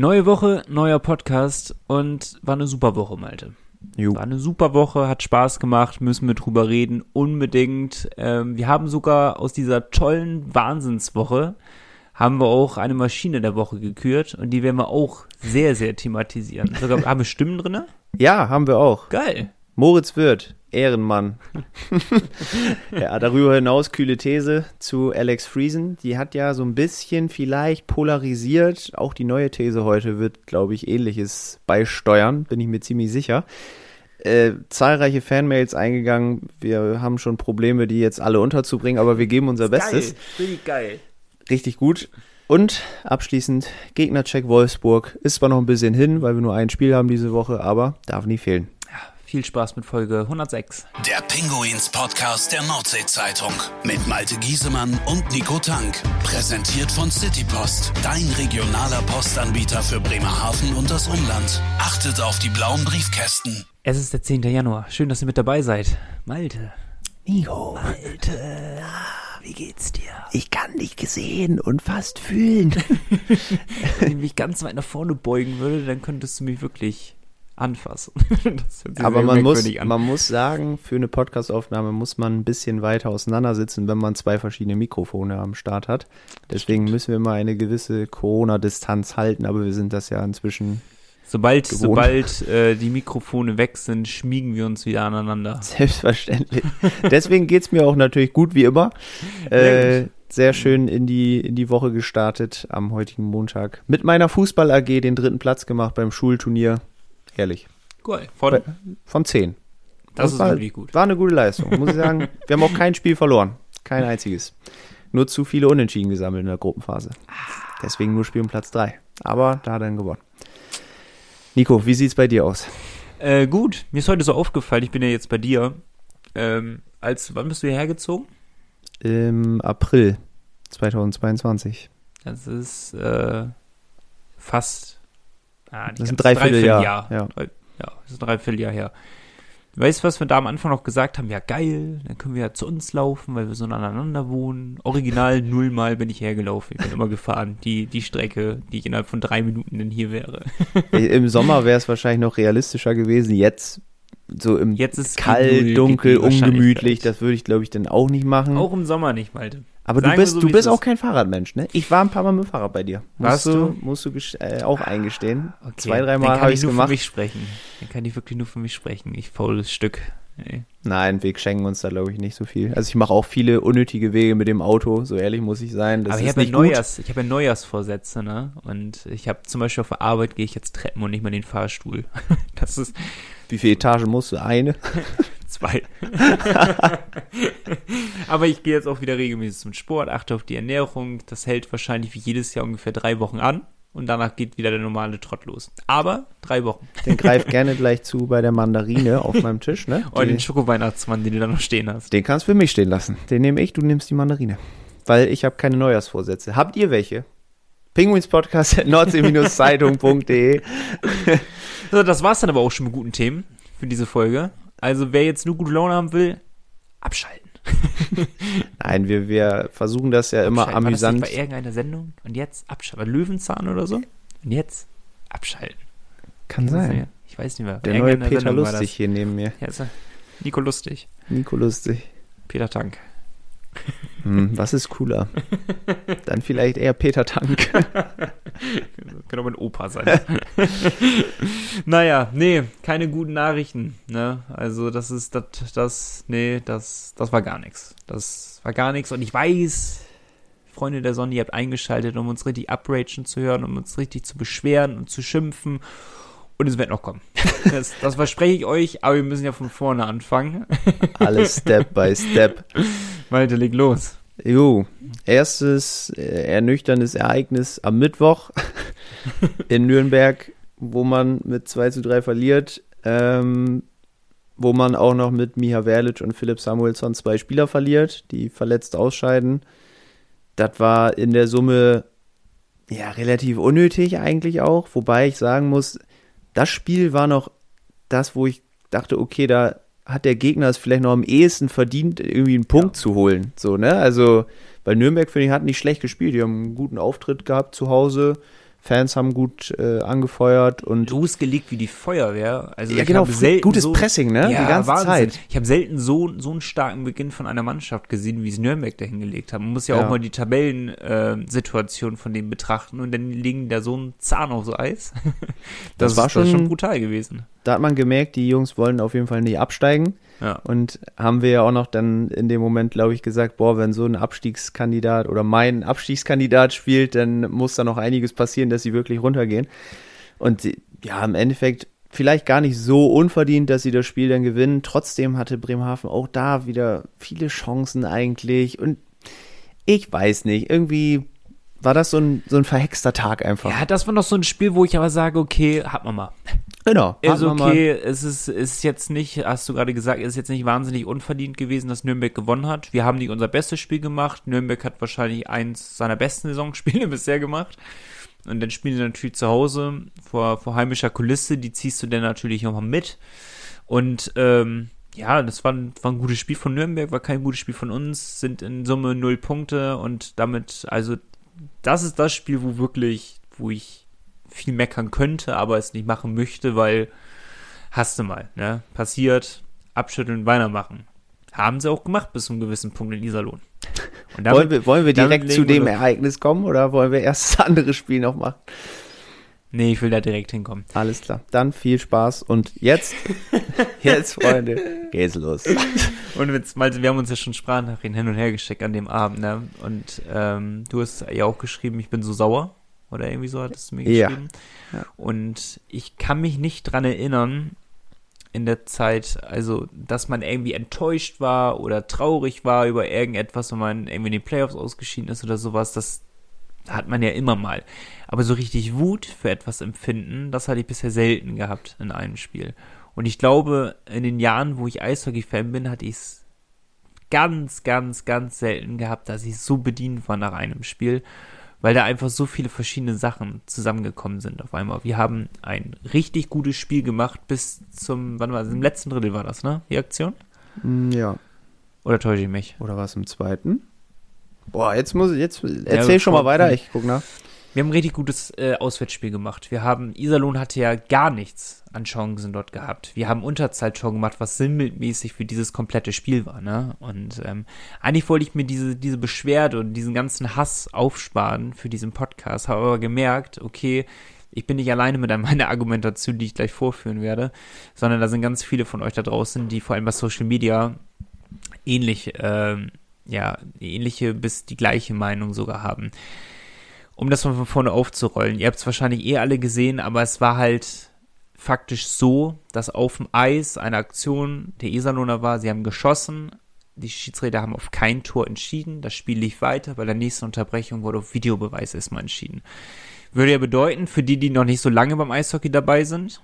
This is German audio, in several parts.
Neue Woche, neuer Podcast und war eine super Woche, Malte. Jo. War eine super Woche, hat Spaß gemacht, müssen wir drüber reden, unbedingt. Ähm, wir haben sogar aus dieser tollen Wahnsinnswoche haben wir auch eine Maschine der Woche gekürt und die werden wir auch sehr, sehr thematisieren. Sogar haben wir Stimmen drinne? Ja, haben wir auch. Geil. Moritz Wirth, Ehrenmann. ja, darüber hinaus kühle These zu Alex Friesen. Die hat ja so ein bisschen vielleicht polarisiert. Auch die neue These heute wird, glaube ich, ähnliches beisteuern, bin ich mir ziemlich sicher. Äh, zahlreiche Fanmails eingegangen. Wir haben schon Probleme, die jetzt alle unterzubringen, aber wir geben unser Bestes. Geil. Richtig geil. Richtig gut. Und abschließend Gegnercheck Wolfsburg. Ist zwar noch ein bisschen hin, weil wir nur ein Spiel haben diese Woche, aber darf nie fehlen. Viel Spaß mit Folge 106. Der Pinguins-Podcast der Nordsee-Zeitung. Mit Malte Giesemann und Nico Tank. Präsentiert von Citypost. Dein regionaler Postanbieter für Bremerhaven und das Umland. Achtet auf die blauen Briefkästen. Es ist der 10. Januar. Schön, dass ihr mit dabei seid. Malte. Nico, Malte. Wie geht's dir? ich kann dich sehen und fast fühlen. Wenn ich mich ganz weit nach vorne beugen würde, dann könntest du mich wirklich anfassen. Aber man muss, an. man muss sagen, für eine Podcastaufnahme muss man ein bisschen weiter auseinandersitzen, wenn man zwei verschiedene Mikrofone am Start hat. Deswegen müssen wir mal eine gewisse Corona-Distanz halten, aber wir sind das ja inzwischen Sobald, gewohnt. sobald äh, die Mikrofone weg sind, schmiegen wir uns wieder aneinander. selbstverständlich. Deswegen geht's mir auch natürlich gut wie immer. Sehr Äh, sehr schön in die, in die Woche gestartet am heutigen Montag. Mit meiner Fußball-AG den dritten Platz gemacht beim Schulturnier. Ehrlich. Cool. Von, Von zehn. das ist war, wirklich gut. War eine gute Leistung, muss ich sagen. Wir haben auch kein Spiel verloren. Kein einziges. Nur zu viele Unentschieden gesammelt in der Gruppenphase. Deswegen nur Spiel um Platz drei. Aber da hat er dann gewonnen. Nico, wie sieht's bei dir aus? Äh, gut, mir ist heute so aufgefallen, ich bin ja jetzt bei dir. Ähm, als, wann bist du hierher gezogen? Im April 2022. Das ist äh, fast. Ah, Das ist ein Dreivierteljahr, Dreivierteljahr. ja. Drei- ja, das ist ein Dreivierteljahr her. Weißt du, was wir da am Anfang noch gesagt haben? Ja, geil, dann können wir ja zu uns laufen, weil wir so aneinander wohnen. Original nullmal bin ich hergelaufen. Ich bin immer gefahren. Die, die Strecke, die ich innerhalb von drei Minuten denn hier wäre. Äh, Im Sommer wäre es wahrscheinlich noch realistischer gewesen. Jetzt so im Jetzt ist kalt, dunkel, ungemütlich. Das würde ich, glaube ich, dann auch nicht machen. Auch im Sommer nicht, Malte. Aber sagen du bist, so, du bist es auch kein Fahrradmensch, ne? Ich war ein paar Mal mit dem Fahrrad bei dir. Warst musst du? Musst du äh, auch eingestehen. Okay, Zwei, dann dreimal kann habe ich ich nur gemacht. für mich sprechen. Dann kann ich wirklich nur für mich sprechen. Ich faules Stück. Ey. Nein, wir schenken uns da, glaube ich, nicht so viel. Also ich mache auch viele unnötige Wege mit dem Auto, so ehrlich muss ich sein. Das Aber ich habe ja. Neujahrs, ich ja Neujahrsvorsätze, ne? Und ich habe zum Beispiel auf der Arbeit gehe ich jetzt Treppen und nicht mal den Fahrstuhl. Das ist Wie viele Etagen musst du? Eine? zwei. Aber ich gehe jetzt auch wieder regelmäßig zum Sport, achte auf die Ernährung. Das hält wahrscheinlich wie jedes Jahr ungefähr drei Wochen an. Und danach geht wieder der normale Trott los. Aber drei Wochen. Den greif gerne gleich zu bei der Mandarine auf meinem Tisch, ne? Und Die- den Schokoweihnachtsmann, den du da noch stehen hast. Den kannst du für mich stehen lassen. Den nehme ich, du nimmst die Mandarine. Weil ich habe keine Neujahrsvorsätze. Habt ihr welche? Penguinspodcast at nordsee-zeitung.de So, das war's dann aber auch schon mit guten Themen für diese Folge. Also wer jetzt nur gute Laune haben will, abschalten. Nein, wir, wir versuchen das ja immer Abschalten. War das amüsant. nicht bei irgendeiner Sendung? Und jetzt abschalten. Löwenzahn oder so? Und jetzt abschalten. Kann ist sein. ja- Ich weiß nicht mehr. Der neue Peter Sendung Lustig hier neben mir. Ja, ist er. Nico Lustig. Nico Lustig. Peter Tank. Hm, was ist cooler? Dann vielleicht eher Peter Tank. Könnte auch mein Opa sein. naja, nee, keine guten Nachrichten. Ne? Also das ist das, das, nee, das, das war gar nichts. Das war gar nichts. Und ich weiß, Freunde der Sonne, ihr habt eingeschaltet, um uns richtig upragen zu hören, um uns richtig zu beschweren und zu schimpfen. Und es wird noch kommen. Das, das verspreche ich euch, aber wir müssen ja von vorne anfangen. Alles Step by Step. Malte, leg los. Jo, erstes äh, ernüchterndes Ereignis am Mittwoch in Nürnberg, wo man mit 2 zu 3 verliert, ähm, wo man auch noch mit Miha Verlic und Philipp Samuelsson zwei Spieler verliert, die verletzt ausscheiden. Das war in der Summe ja relativ unnötig eigentlich auch, wobei ich sagen muss, das Spiel war noch das, wo ich dachte, okay, da hat der Gegner es vielleicht noch am ehesten verdient, irgendwie einen Punkt zu holen. So, ne? Also, weil Nürnberg, finde ich, hat nicht schlecht gespielt. Die haben einen guten Auftritt gehabt zu Hause, Fans haben gut äh, angefeuert und losgelegt wie die Feuerwehr. Also ja ich genau, gutes so, Pressing, ne? Ja, Die ganze Wahnsinn. Zeit. Ich habe selten so, so einen starken Beginn von einer Mannschaft gesehen, wie es Nürnberg da hingelegt haben. Man muss ja, Ja. auch mal die Tabellensituation äh, von denen betrachten und dann legen da so einen Zahn aufs Eis. Das war das ist schon- schon brutal gewesen. Da hat man gemerkt, die Jungs wollen auf jeden Fall nicht absteigen. Ja. Und haben wir ja auch noch dann in dem Moment, glaube ich, gesagt, boah, wenn so ein Abstiegskandidat oder mein Abstiegskandidat spielt, dann muss da noch einiges passieren, dass sie wirklich runtergehen. Und ja, im Endeffekt vielleicht gar nicht so unverdient, dass sie das Spiel dann gewinnen. Trotzdem hatte Bremerhaven auch da wieder viele Chancen eigentlich. Und ich weiß nicht, irgendwie war das so ein, so ein verhexter Tag einfach. ja, das war noch so ein Spiel, wo ich aber sage, okay, hat man mal. Genau. Ist okay, es ist, ist jetzt nicht, hast du gerade gesagt, ist jetzt nicht wahnsinnig unverdient gewesen, dass Nürnberg gewonnen hat. Wir haben nicht unser bestes Spiel gemacht. Nürnberg hat wahrscheinlich eins seiner besten Saisonspiele bisher gemacht. Und dann spielen sie natürlich zu Hause vor, vor heimischer Kulisse, die ziehst du dann natürlich nochmal mit. Und ähm, ja, das war war ein gutes Spiel von Nürnberg, war kein gutes Spiel von uns, sind in Summe null Punkte und damit, also das ist das Spiel, wo wirklich, wo ich viel meckern könnte, aber es nicht machen möchte, weil hast du mal, ne? Passiert, abschütteln, weitermachen. Haben sie auch gemacht bis zu einem gewissen Punkt in Iserlohn. Und damit- wollen wir, wollen wir direkt zu dem Ereignis kommen oder wollen wir erst das andere Spiel noch machen? Nee, ich will da direkt hinkommen. Alles klar. Dann viel Spaß und jetzt, jetzt, Freunde, geht's los. Und jetzt, Malte, wir haben uns ja schon Sprachnachrichten hin und her geschickt an dem Abend, ne? Und ähm, du hast ja auch geschrieben, ich bin so sauer. Oder irgendwie so hattest du mir Ja. geschrieben. Ja. Und ich kann mich nicht dran erinnern, in der Zeit, also, dass man irgendwie enttäuscht war oder traurig war über irgendetwas, wenn man irgendwie in den Playoffs ausgeschieden ist oder sowas. Das hat man ja immer mal. Aber so richtig Wut für etwas empfinden, das hatte ich bisher selten gehabt in einem Spiel. Und ich glaube, in den Jahren, wo ich Eishockey-Fan bin, hatte ich es ganz, ganz, ganz selten gehabt, dass ich so bedient war nach einem Spiel, weil da einfach so viele verschiedene Sachen zusammengekommen sind auf einmal. Wir haben ein richtig gutes Spiel gemacht bis zum, wann war es, im letzten Drittel war das, ne, die Aktion? Mm, Ja. Oder täusche ich mich? Oder was im zweiten? Boah, jetzt muss ich, jetzt erzähl Ja, schon mal weiter, ich guck nach. Wir haben ein richtig gutes äh, Auswärtsspiel gemacht. Wir haben, Iserlohn hatte ja gar nichts an Chancen dort gehabt. Wir haben Unterzahltor gemacht, was sinnbildmäßig für dieses komplette Spiel war, ne? Und ähm, eigentlich wollte ich mir diese, diese Beschwerde und diesen ganzen Hass aufsparen für diesen Podcast, habe aber gemerkt, okay, ich bin nicht alleine mit meiner Argumentation, die ich gleich vorführen werde, sondern da sind ganz viele von euch da draußen, die vor allem bei Social Media ähnlich, ähm, ja, ähnliche bis die gleiche Meinung sogar haben um das mal von vorne aufzurollen. Ihr habt es wahrscheinlich eh alle gesehen, aber es war halt faktisch so, dass auf dem Eis eine Aktion der Iserlohner war. Sie haben geschossen. Die Schiedsrichter haben auf kein Tor entschieden. Das Spiel lief weiter. Bei der nächsten Unterbrechung wurde auf Videobeweis erstmal entschieden. Würde ja bedeuten, für die, die noch nicht so lange beim Eishockey dabei sind,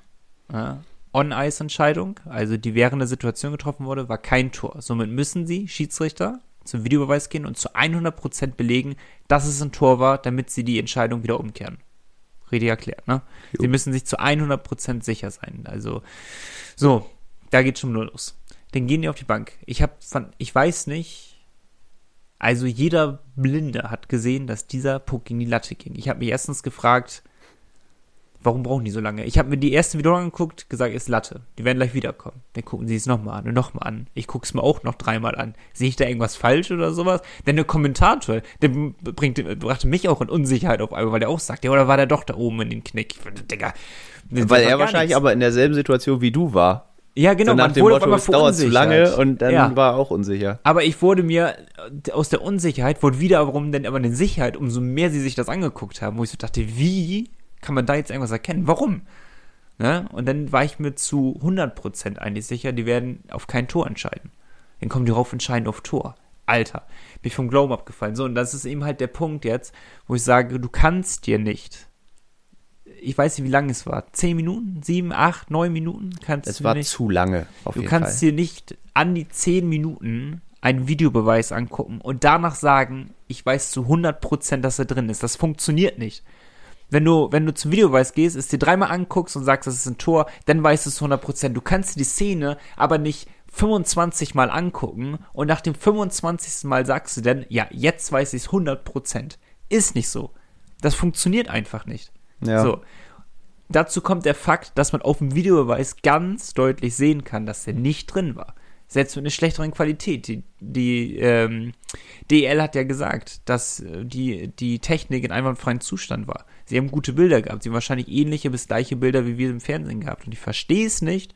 ja, On-Ice-Entscheidung, also die während der Situation getroffen wurde, war kein Tor. Somit müssen sie, Schiedsrichter, zum Videobeweis gehen und zu 100% belegen, dass es ein Tor war, damit sie die Entscheidung wieder umkehren. Richtig erklärt, ne? Jo. Sie müssen sich zu 100% sicher sein. Also, so, da geht schon nur los. Dann gehen die auf die Bank. Ich hab ich weiß nicht, also jeder Blinde hat gesehen, dass dieser Puck gegen die Latte ging. Ich habe mich erstens gefragt, warum brauchen die so lange? Ich habe mir die erste Wiederholung angeguckt, gesagt, ist Latte. Die werden gleich wiederkommen. Dann gucken sie es nochmal an und nochmal an. Ich gucke es mir auch noch dreimal an. Sehe ich da irgendwas falsch oder sowas? Denn der Kommentator, der bringt, brachte mich auch in Unsicherheit auf einmal, weil der auch sagt, ja, oder war der doch da oben in den Knick? Digga. Weil er wahrscheinlich nichts. aber in derselben Situation wie du war. Ja, genau, so nach man dem wurde Motto, es dauert zu lange und dann Ja. war er auch unsicher. Aber ich wurde mir äh, aus der Unsicherheit, wurde wiederum dann aber eine Sicherheit, umso mehr sie sich das angeguckt haben, wo ich so dachte, wie kann man da jetzt irgendwas erkennen? Warum? Ne? Und dann war ich mir zu 100% eigentlich sicher, die werden auf kein Tor entscheiden. Dann kommen die rauf entscheiden auf Tor. Alter, bin ich vom Glauben abgefallen. So, und das ist eben halt der Punkt jetzt, wo ich sage, du kannst dir nicht, ich weiß nicht, wie lange es war, 10 Minuten, 7, 8, 9 Minuten, kannst Es du war nicht. zu lange, Du kannst Fall. dir nicht an die 10 Minuten einen Videobeweis angucken und danach sagen, ich weiß zu 100%, dass er drin ist. Das funktioniert nicht. Wenn du, wenn du zum Videobeweis gehst, es dir dreimal anguckst und sagst, das ist ein Tor, dann weißt du es zu 100%. Du kannst dir die Szene aber nicht 25 Mal angucken und nach dem 25. Mal sagst du dann, ja, jetzt weiß ich es 100%. Ist nicht so. Das funktioniert einfach nicht. Ja. So. Dazu kommt der Fakt, dass man auf dem Videobeweis ganz deutlich sehen kann, dass der nicht drin war. Selbst mit einer schlechteren Qualität. Die, die ähm, DL hat ja gesagt, dass äh, die, die Technik in einwandfreiem Zustand war. Sie haben gute Bilder gehabt. Sie haben wahrscheinlich ähnliche bis gleiche Bilder, wie wir im Fernsehen gehabt. Und ich verstehe es nicht,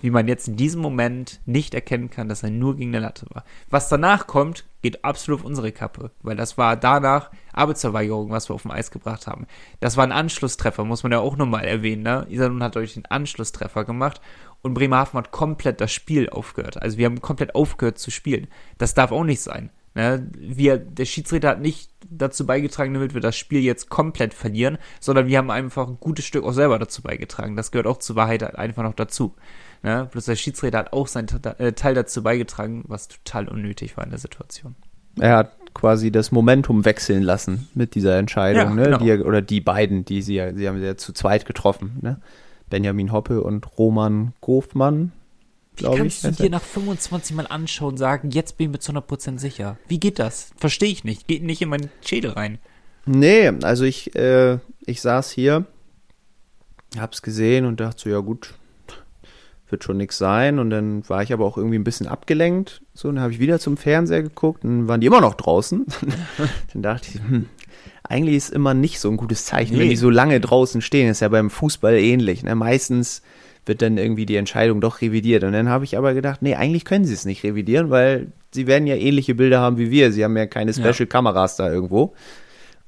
wie man jetzt in diesem Moment nicht erkennen kann, dass er nur gegen eine Latte war. Was danach kommt, geht absolut auf unsere Kappe, weil das war danach Arbeitsverweigerung, was wir auf dem Eis gebracht haben. Das war ein Anschlusstreffer, muss man ja auch nochmal erwähnen. Ne? Iserlohn hat euch den Anschlusstreffer gemacht und Bremerhaven hat komplett das Spiel aufgehört. Also wir haben komplett aufgehört zu spielen. Das darf auch nicht sein. Ne? Wir, der Schiedsrichter hat nicht dazu beigetragen, damit wir das Spiel jetzt komplett verlieren, sondern wir haben einfach ein gutes Stück auch selber dazu beigetragen. Das gehört auch zur Wahrheit einfach noch dazu. Ne? Bloß der Schiedsrichter hat auch seinen äh, Teil dazu beigetragen, was total unnötig war in der Situation. Er hat quasi das Momentum wechseln lassen mit dieser Entscheidung, Ja, ne? genau. Die, er- oder die beiden, die sie ja, sie haben sie ja zu zweit getroffen, ne? Benjamin Hoppe und Roman Gofmann, Wie ich. kannst du dir nach 25 Mal anschauen und sagen, jetzt bin ich mir zu 100% sicher? Wie geht das? Verstehe ich nicht. Geht nicht in meinen Schädel rein. Nee, also ich, äh, ich saß hier, hab's gesehen und dachte so, ja gut, wird schon nix sein. Und dann war ich aber auch irgendwie ein bisschen abgelenkt. So, und dann habe ich wieder zum Fernseher geguckt und dann waren die immer noch draußen. dann dachte ich, hm, eigentlich ist immer nicht so ein gutes Zeichen, wenn Nee. die so lange draußen stehen. ist ja beim Fußball ähnlich. Ne? Meistens wird dann irgendwie die Entscheidung doch revidiert. Und dann habe ich aber gedacht, nee, eigentlich können sie es nicht revidieren, weil sie werden ja ähnliche Bilder haben wie wir. Sie haben ja keine. Special-Kameras da irgendwo.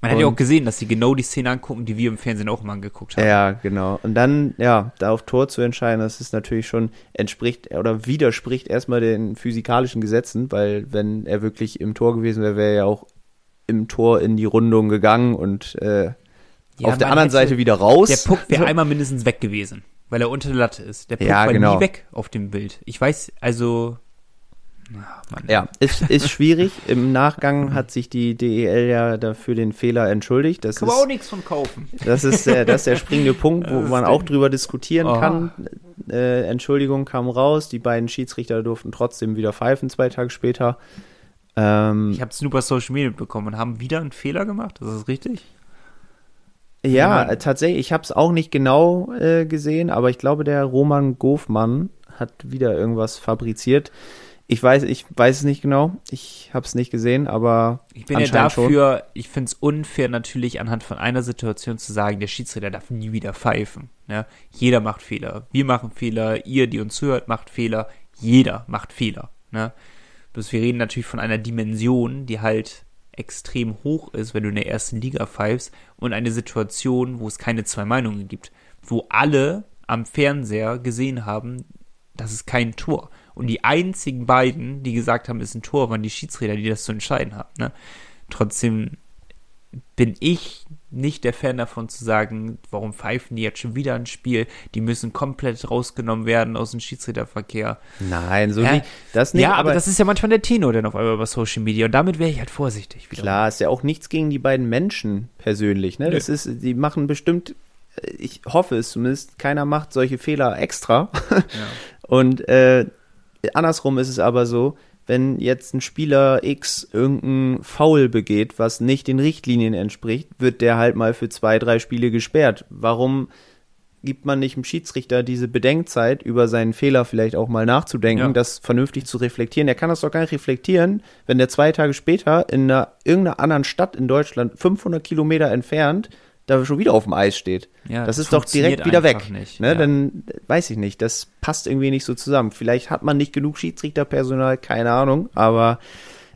Man hat ja auch gesehen, dass sie genau die Szene angucken, die wir im Fernsehen auch mal angeguckt haben. Ja, genau. Und dann, ja, da auf Tor zu entscheiden, das ist natürlich schon entspricht oder widerspricht erstmal den physikalischen Gesetzen, weil wenn er wirklich im Tor gewesen wäre, wäre er ja auch im Tor in die Rundung gegangen und äh, Ja, auf der anderen Seite wieder raus. Der Puck wäre einmal mindestens weg gewesen, weil er unter der Latte ist. Der Puck Ja, war genau. nie weg auf dem Bild. Ich weiß, also. Mann. Ja, ist, ist schwierig. Im Nachgang hat sich die DEL ja dafür den Fehler entschuldigt. Das Kann man auch nichts von kaufen. das ist, der, das ist der springende Punkt, wo Das man auch drüber diskutieren Oh. kann. Äh, Entschuldigung kam raus. Die beiden Schiedsrichter durften trotzdem wieder pfeifen zwei Tage später. Ähm, Ich habe es nur bei Social Media mitbekommen und haben wieder einen Fehler gemacht. Das ist richtig. Ja, jemand- äh, tatsächlich. Ich habe es auch nicht genau äh, gesehen, aber ich glaube, der Roman Gofmann hat wieder irgendwas fabriziert. Ich weiß, ich weiß es nicht genau. Ich habe es nicht gesehen, aber Ich bin ja anscheinend schon. dafür, ich finde es unfair natürlich anhand von einer Situation zu sagen, der Schiedsrichter darf nie wieder pfeifen. Ne? Jeder macht Fehler. Wir machen Fehler, ihr, die uns hört, macht Fehler. Jeder macht Fehler. Ne? Bloß wir reden natürlich von einer Dimension, die halt extrem hoch ist, wenn du in der ersten Liga pfeifst und eine Situation, wo es keine zwei Meinungen gibt, wo alle am Fernseher gesehen haben, das ist kein Tor. Und die einzigen beiden, die gesagt haben, es ist ein Tor, waren die Schiedsrichter, die das zu entscheiden haben. Ne? Trotzdem bin ich nicht der Fan davon zu sagen, warum pfeifen die jetzt schon wieder ein Spiel? Die müssen komplett rausgenommen werden aus dem Schiedsrichterverkehr. Nein, so Hä? nicht. Das nicht. ja, aber, das ist ja manchmal der Tenor dann auf einmal über Social Media und damit wäre ich halt vorsichtig. Wieder. Klar, ist ja auch nichts gegen die beiden Menschen persönlich. Ne? Das ist, die machen bestimmt, äh, ich hoffe es zumindest, keiner macht solche Fehler extra. Und äh, andersrum ist es aber so, wenn jetzt ein Spieler X irgendein Foul begeht, was nicht den Richtlinien entspricht, wird der halt mal für zwei, drei Spiele gesperrt. Warum gibt man nicht dem Schiedsrichter diese Bedenkzeit, über seinen Fehler vielleicht auch mal nachzudenken, Ja. das vernünftig zu reflektieren? Er kann das doch gar nicht reflektieren, wenn der zwei Tage später in einer, irgendeiner anderen Stadt in Deutschland, 500 Kilometer entfernt, da schon wieder auf dem Eis steht. Ja, das das ist doch direkt wieder weg. nicht, ne? ja. Dann weiß ich nicht, das passt irgendwie nicht so zusammen. Vielleicht hat man nicht genug Schiedsrichterpersonal, keine Ahnung, aber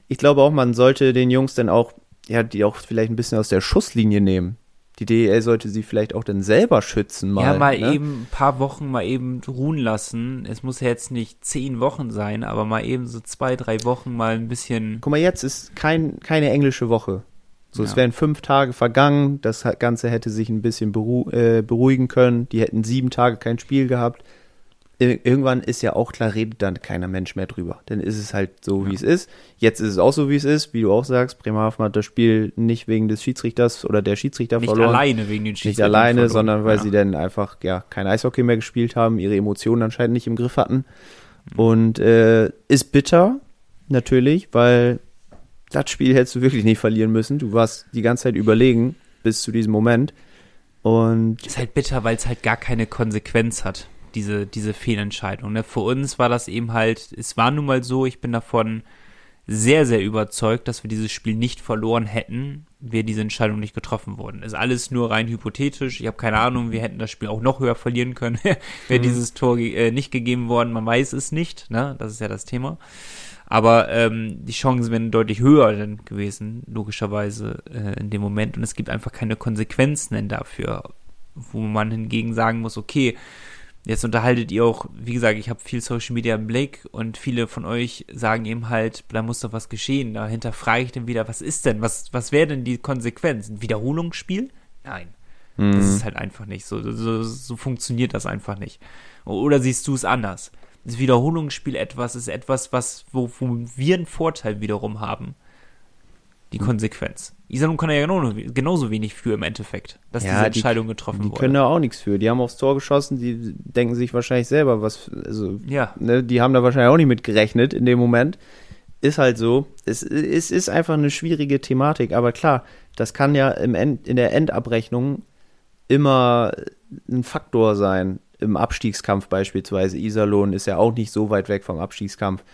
ich glaube auch, man sollte den Jungs dann auch, ja, die auch vielleicht ein bisschen aus der Schusslinie nehmen. Die DEL sollte sie vielleicht auch dann selber schützen mal. ja, mal ne? eben ein paar Wochen mal eben ruhen lassen. Es muss ja jetzt nicht zehn Wochen sein, aber mal eben so zwei, drei Wochen mal ein bisschen. Guck mal, jetzt ist kein, keine englische Woche. So, es Ja. wären fünf Tage vergangen, das Ganze hätte sich ein bisschen beru äh, beruhigen können, die hätten sieben Tage kein Spiel gehabt. Ir irgendwann ist ja auch klar, redet dann keiner Mensch mehr drüber. Dann ist es halt so, wie es ist. Jetzt ist es auch so, wie es ist, wie du auch sagst. Bremerhaven hat das Spiel nicht wegen des Schiedsrichters oder der Schiedsrichter Nicht verloren. alleine wegen den Nicht Schiedsrichtern alleine, verloren. sondern weil ja. sie dann einfach ja kein Eishockey mehr gespielt haben, ihre Emotionen anscheinend nicht im Griff hatten. Und äh, ist bitter, natürlich, weil das Spiel hättest du wirklich nicht verlieren müssen. Du warst die ganze Zeit überlegen bis zu diesem Moment. Und Ist halt bitter, weil es halt gar keine Konsequenz hat, diese, diese Fehlentscheidung. Ne? Für uns war das eben halt, es war nun mal so, ich bin davon sehr, sehr überzeugt, dass wir dieses Spiel nicht verloren hätten, wäre diese Entscheidung nicht getroffen worden. Ist alles nur rein hypothetisch. Ich habe keine Ahnung, wir hätten das Spiel auch noch höher verlieren können, wäre dieses Tor äh, nicht gegeben worden. Man weiß es nicht, ne? Das ist ja das Thema. Aber ähm, die Chancen wären deutlich höher dann gewesen, logischerweise äh, in dem Moment. Und es gibt einfach keine Konsequenzen denn dafür, wo man hingegen sagen muss, okay, jetzt unterhaltet ihr auch, wie gesagt, ich habe viel Social Media im Blick und viele von euch sagen eben halt, da muss doch was geschehen. Dahinter frage ich dann wieder, was ist denn, was, was wäre denn die Konsequenz? Ein Wiederholungsspiel? Nein. Das ist halt einfach nicht so. So, so funktioniert das einfach nicht. Oder siehst du es anders? Das Wiederholungsspiel etwas ist etwas, was, wo, wo wir einen Vorteil wiederum haben. Die Konsequenz. Iserlohn kann ja genau, genauso wenig für im Endeffekt, dass Ja, diese die- Entscheidung getroffen die wurde. können da auch nichts für. Die haben aufs Tor geschossen, die denken sich wahrscheinlich selber, was, also, ja, ne, die haben da wahrscheinlich auch nicht mit gerechnet in dem Moment. Ist halt so. Es, es ist einfach eine schwierige Thematik, aber klar, das kann ja im End, in der Endabrechnung immer ein Faktor sein. Im Abstiegskampf beispielsweise. Iserlohn ist ja auch nicht so weit weg vom Abstiegskampf.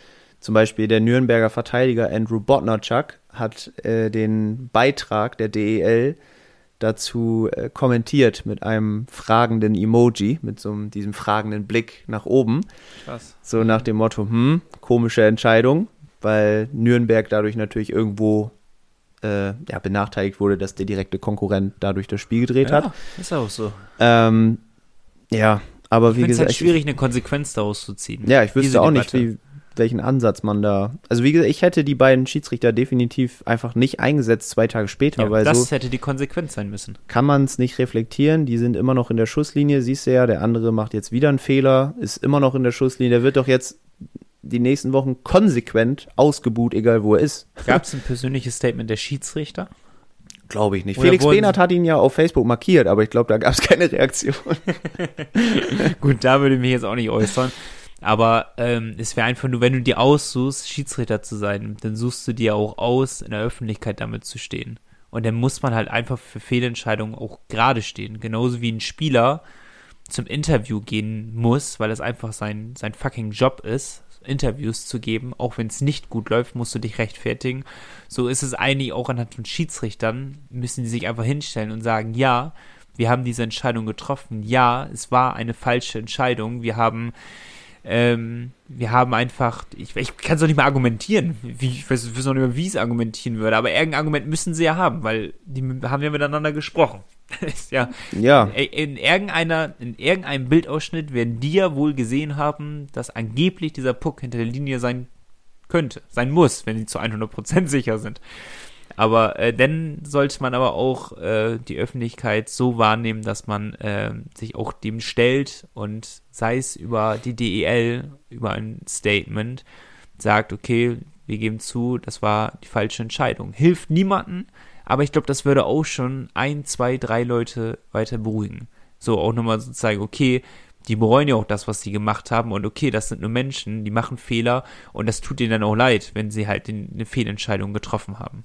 Zum Beispiel der Nürnberger Verteidiger Andrew Botnarczak hat äh, den Beitrag der DEL dazu äh, kommentiert mit einem fragenden Emoji, mit so einem, diesem fragenden Blick nach oben. krass. So nach dem Motto, hm, komische Entscheidung, weil Nürnberg dadurch natürlich irgendwo äh, ja, benachteiligt wurde, dass der direkte Konkurrent dadurch das Spiel gedreht hat. Ja, ist auch so. Ähm, ja, aber Ich wie es gesagt, halt schwierig, eine Konsequenz daraus zu ziehen. ja, ich wüsste auch nicht, Debatte. wie, welchen Ansatz man da. Also wie gesagt, ich hätte die beiden Schiedsrichter definitiv einfach nicht eingesetzt zwei Tage später, Ja, weil das so hätte die Konsequenz sein müssen. kann man es nicht reflektieren. Die sind immer noch in der Schusslinie, siehst du ja. Der andere macht jetzt wieder einen Fehler, ist immer noch in der Schusslinie. Der wird doch jetzt die nächsten Wochen konsequent ausgebuht, egal wo er ist. Gab es ein persönliches Statement der Schiedsrichter? Glaube ich nicht. Oder Felix Behnert hat ihn ja auf Facebook markiert, aber ich glaube, da gab es keine Reaktion. Gut, da würde ich mich jetzt auch nicht äußern. Aber ähm, es wäre einfach nur, wenn du dir aussuchst, Schiedsrichter zu sein, dann suchst du dir auch aus, in der Öffentlichkeit damit zu stehen. Und dann muss man halt einfach für Fehlentscheidungen auch gerade stehen. Genauso wie ein Spieler zum Interview gehen muss, weil es einfach sein, sein fucking Job ist, Interviews zu geben. Auch wenn es nicht gut läuft, musst du dich rechtfertigen. So ist es eigentlich auch anhand von Schiedsrichtern, müssen die sich einfach hinstellen und sagen, ja, wir haben diese Entscheidung getroffen. Ja, es war eine falsche Entscheidung. Wir haben ähm, wir haben einfach, ich, ich kann es doch nicht mehr argumentieren, wie, ich weiß, ich weiß noch nicht mehr, wie es argumentieren würde, aber irgendein Argument müssen sie ja haben, weil die haben ja miteinander gesprochen. ist ja, Ja, in irgendeiner, in irgendeinem Bildausschnitt werden die ja wohl gesehen haben, dass angeblich dieser Puck hinter der Linie sein könnte, sein muss, wenn sie zu 100% sicher sind. Aber äh, dann sollte man aber auch äh, die Öffentlichkeit so wahrnehmen, dass man äh, sich auch dem stellt und sei es über die DEL, über ein Statement, sagt, okay, wir geben zu, das war die falsche Entscheidung. Hilft niemanden, aber ich glaube, das würde auch schon ein, zwei, drei Leute weiter beruhigen. So auch nochmal so zeigen, okay, die bereuen ja auch das, was sie gemacht haben und okay, das sind nur Menschen, die machen Fehler und das tut ihnen dann auch leid, wenn sie halt eine Fehlentscheidung getroffen haben.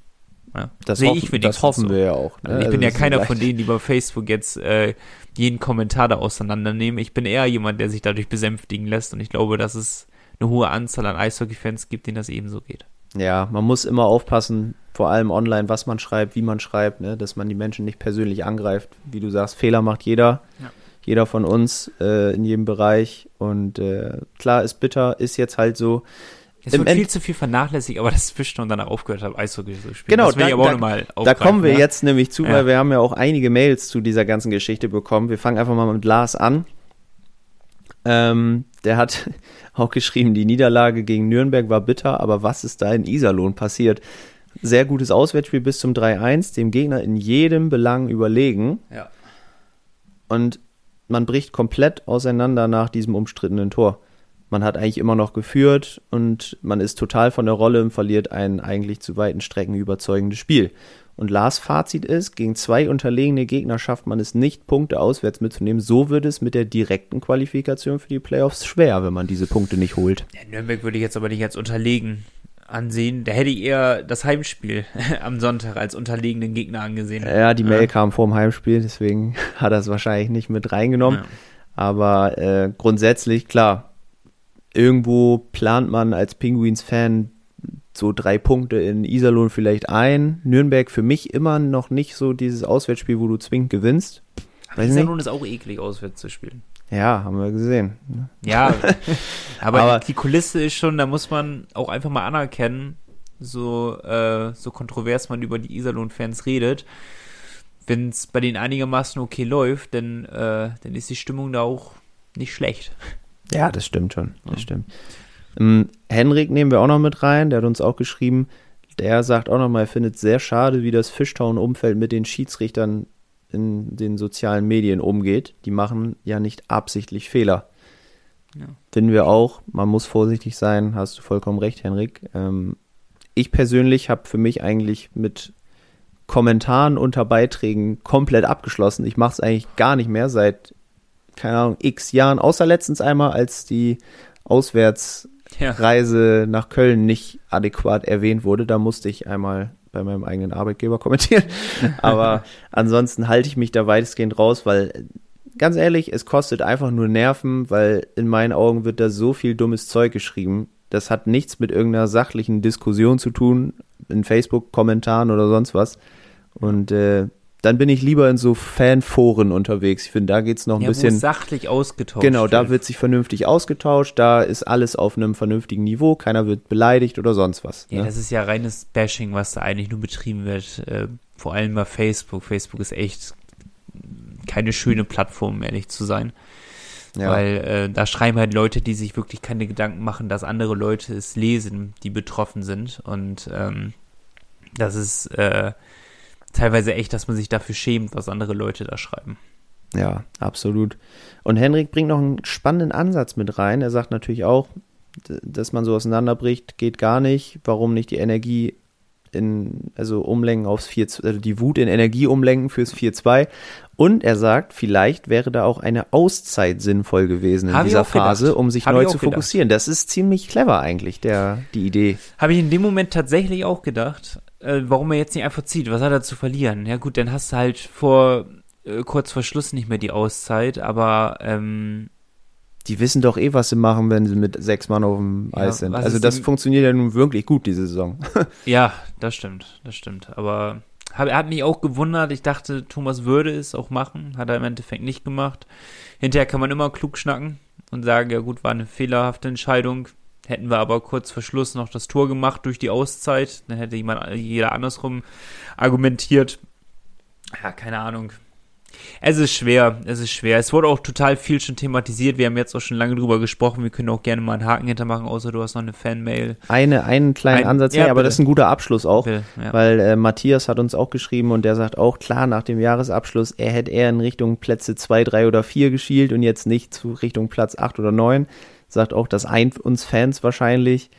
Ja, das, sehe hoffen, ich das wenigstens hoffen so. wir ja auch. ne? Also ich Also bin ja das keiner von denen, die bei Facebook jetzt äh, jeden Kommentar da auseinandernehmen. Ich bin eher jemand, der sich dadurch besänftigen lässt und ich glaube, dass es eine hohe Anzahl an Eishockey-Fans gibt, denen das ebenso geht. Ja, man muss immer aufpassen, vor allem online, was man schreibt, wie man schreibt, ne? dass man die Menschen nicht persönlich angreift. Wie du sagst, Fehler macht jeder. Ja. Jeder von uns äh, in jedem Bereich. Und äh, klar, ist bitter, ist jetzt halt so. Es Im wird End- viel zu viel vernachlässigt, aber das Fisch und danach aufgehört habe, Eishockey zu spielen. Genau, das will da- ich aber da- auch nochmal Da kommen wir ja? jetzt nämlich zu, Ja. weil wir haben ja auch einige Mails zu dieser ganzen Geschichte bekommen. Wir fangen einfach mal mit Lars an. Ähm, der hat auch geschrieben, die Niederlage gegen Nürnberg war bitter, aber was ist da in Iserlohn passiert? Sehr gutes Auswärtsspiel bis zum 3-1, dem Gegner in jedem Belang überlegen Ja. und man bricht komplett auseinander nach diesem umstrittenen Tor. Man hat eigentlich immer noch geführt und man ist total von der Rolle und verliert ein eigentlich zu weiten Strecken überzeugendes Spiel. Und Lars Fazit ist, gegen zwei unterlegene Gegner schafft man es nicht, Punkte auswärts mitzunehmen. So wird es mit der direkten Qualifikation für die Playoffs schwer, wenn man diese Punkte nicht holt. Ja, Nürnberg würde ich jetzt aber nicht als unterlegen ansehen. Da hätte ich eher das Heimspiel am Sonntag als unterlegenen Gegner angesehen. Ja, die Mail ja. kam vor dem Heimspiel, deswegen hat er es wahrscheinlich nicht mit reingenommen. Ja. Aber äh, grundsätzlich, klar, irgendwo plant man als Penguins-Fan so drei Punkte in Iserlohn vielleicht ein. Nürnberg für mich immer noch nicht so dieses Auswärtsspiel, wo du zwingend gewinnst. Weiß Iserlohn nicht. ist auch eklig, auswärts zu spielen. Ja, haben wir gesehen. Ja, aber, aber, die Kulisse ist schon, da muss man auch einfach mal anerkennen, so, äh, so kontrovers man über die Iserlohn-Fans redet. Wenn es bei denen einigermaßen okay läuft, dann, äh, dann ist die Stimmung da auch nicht schlecht. Ja, das stimmt schon. Das ja. stimmt. Ähm, Henrik nehmen wir auch noch mit rein, der hat uns auch geschrieben. Der sagt auch nochmal, er findet es sehr schade, wie das Fishtown-Umfeld mit den Schiedsrichtern in den sozialen Medien umgeht. Die machen ja nicht absichtlich Fehler. Ja. Finden wir auch. Man muss vorsichtig sein, hast du vollkommen recht, Henrik. Ähm, ich persönlich habe für mich eigentlich mit Kommentaren unter Beiträgen komplett abgeschlossen. Ich mache es eigentlich gar nicht mehr seit, keine Ahnung, x Jahren, außer letztens einmal, als die Auswärtsreise ja. nach Köln nicht adäquat erwähnt wurde. Da musste ich einmal bei meinem eigenen Arbeitgeber kommentieren. Aber ansonsten halte ich mich da weitestgehend raus, weil ganz ehrlich, es kostet einfach nur Nerven, weil in meinen Augen wird da so viel dummes Zeug geschrieben. Das hat nichts mit irgendeiner sachlichen Diskussion zu tun, in Facebook-Kommentaren oder sonst was. Und äh, dann bin ich lieber in so Fanforen unterwegs. Ich finde, da geht es noch ein ja, bisschen. sachlich ausgetauscht. Genau, da wird sich vernünftig ausgetauscht, da ist alles auf einem vernünftigen Niveau, keiner wird beleidigt oder sonst was. Ja, ne? das ist ja reines Bashing, was da eigentlich nur betrieben wird. Äh, vor allem bei Facebook. Facebook ist echt keine schöne Plattform, um ehrlich zu sein. Ja. Weil äh, da schreiben halt Leute, die sich wirklich keine Gedanken machen, dass andere Leute es lesen, die betroffen sind. Und ähm, das ist äh, teilweise echt, dass man sich dafür schämt, was andere Leute da schreiben. Ja, absolut. Und Henrik bringt noch einen spannenden Ansatz mit rein. Er sagt natürlich auch, dass man so auseinanderbricht, geht gar nicht. Warum nicht die Energie in, also umlenken aufs 4, also die Wut in Energie umlenken fürs 4-2. Und er sagt, vielleicht wäre da auch eine Auszeit sinnvoll gewesen in Hab dieser Phase, gedacht. um sich Hab neu zu fokussieren. Das ist ziemlich clever eigentlich, der, die Idee. Habe ich in dem Moment tatsächlich auch gedacht äh, warum er jetzt nicht einfach zieht. Was hat er zu verlieren? Ja gut, dann hast du halt vor äh, kurz vor Schluss nicht mehr die Auszeit, aber ähm, die wissen doch eh, was sie machen, wenn sie mit sechs Mann auf dem ja, Eis sind. Also das funktioniert ja nun wirklich gut, diese Saison. ja, das stimmt, das stimmt. Aber er hat mich auch gewundert. Ich dachte, Thomas würde es auch machen. Hat er im Endeffekt nicht gemacht. Hinterher kann man immer klug schnacken und sagen, ja gut, war eine fehlerhafte Entscheidung. Hätten wir aber kurz vor Schluss noch das Tor gemacht durch die Auszeit, dann hätte jemand, jeder andersrum argumentiert. Ja, keine Ahnung. Es ist schwer, es ist schwer. Es wurde auch total viel schon thematisiert. Wir haben jetzt auch schon lange drüber gesprochen. Wir können auch gerne mal einen Haken hintermachen, außer du hast noch eine Fanmail. Eine, einen kleinen ein, Ansatz, ja, aber das ist ein guter Abschluss auch, bitte, ja. weil äh, Matthias hat uns auch geschrieben und der sagt auch, klar, nach dem Jahresabschluss, er hätte eher in Richtung Plätze 2, 3 oder 4 geschielt und jetzt nicht zu Richtung Platz 8 oder 9 sagt auch, das eint uns Fans wahrscheinlich.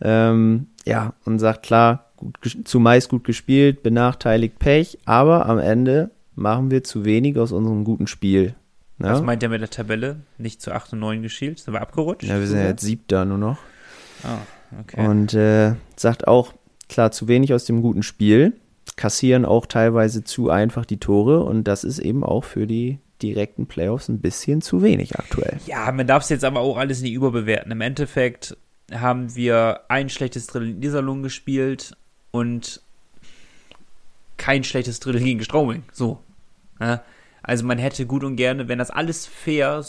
Ähm, ja, und sagt klar, gut, zumeist gut gespielt, benachteiligt Pech, aber am Ende machen wir zu wenig aus unserem guten Spiel. Ja? Was meint er mit der Tabelle? Nicht zu 8 und 9 geschielt? Sind wir abgerutscht? Ja, wir sind ja jetzt siebter nur noch. Ah, okay. Und äh, sagt auch, klar, zu wenig aus dem guten Spiel, kassieren auch teilweise zu einfach die Tore und das ist eben auch für die direkten Playoffs ein bisschen zu wenig aktuell. Ja, man darf es jetzt aber auch alles nicht überbewerten. Im Endeffekt haben wir ein schlechtes Drittel in Iserlohn gespielt und kein schlechtes Drittel gegen Straubing. So. Ja? Also man hätte gut und gerne, wenn das alles fair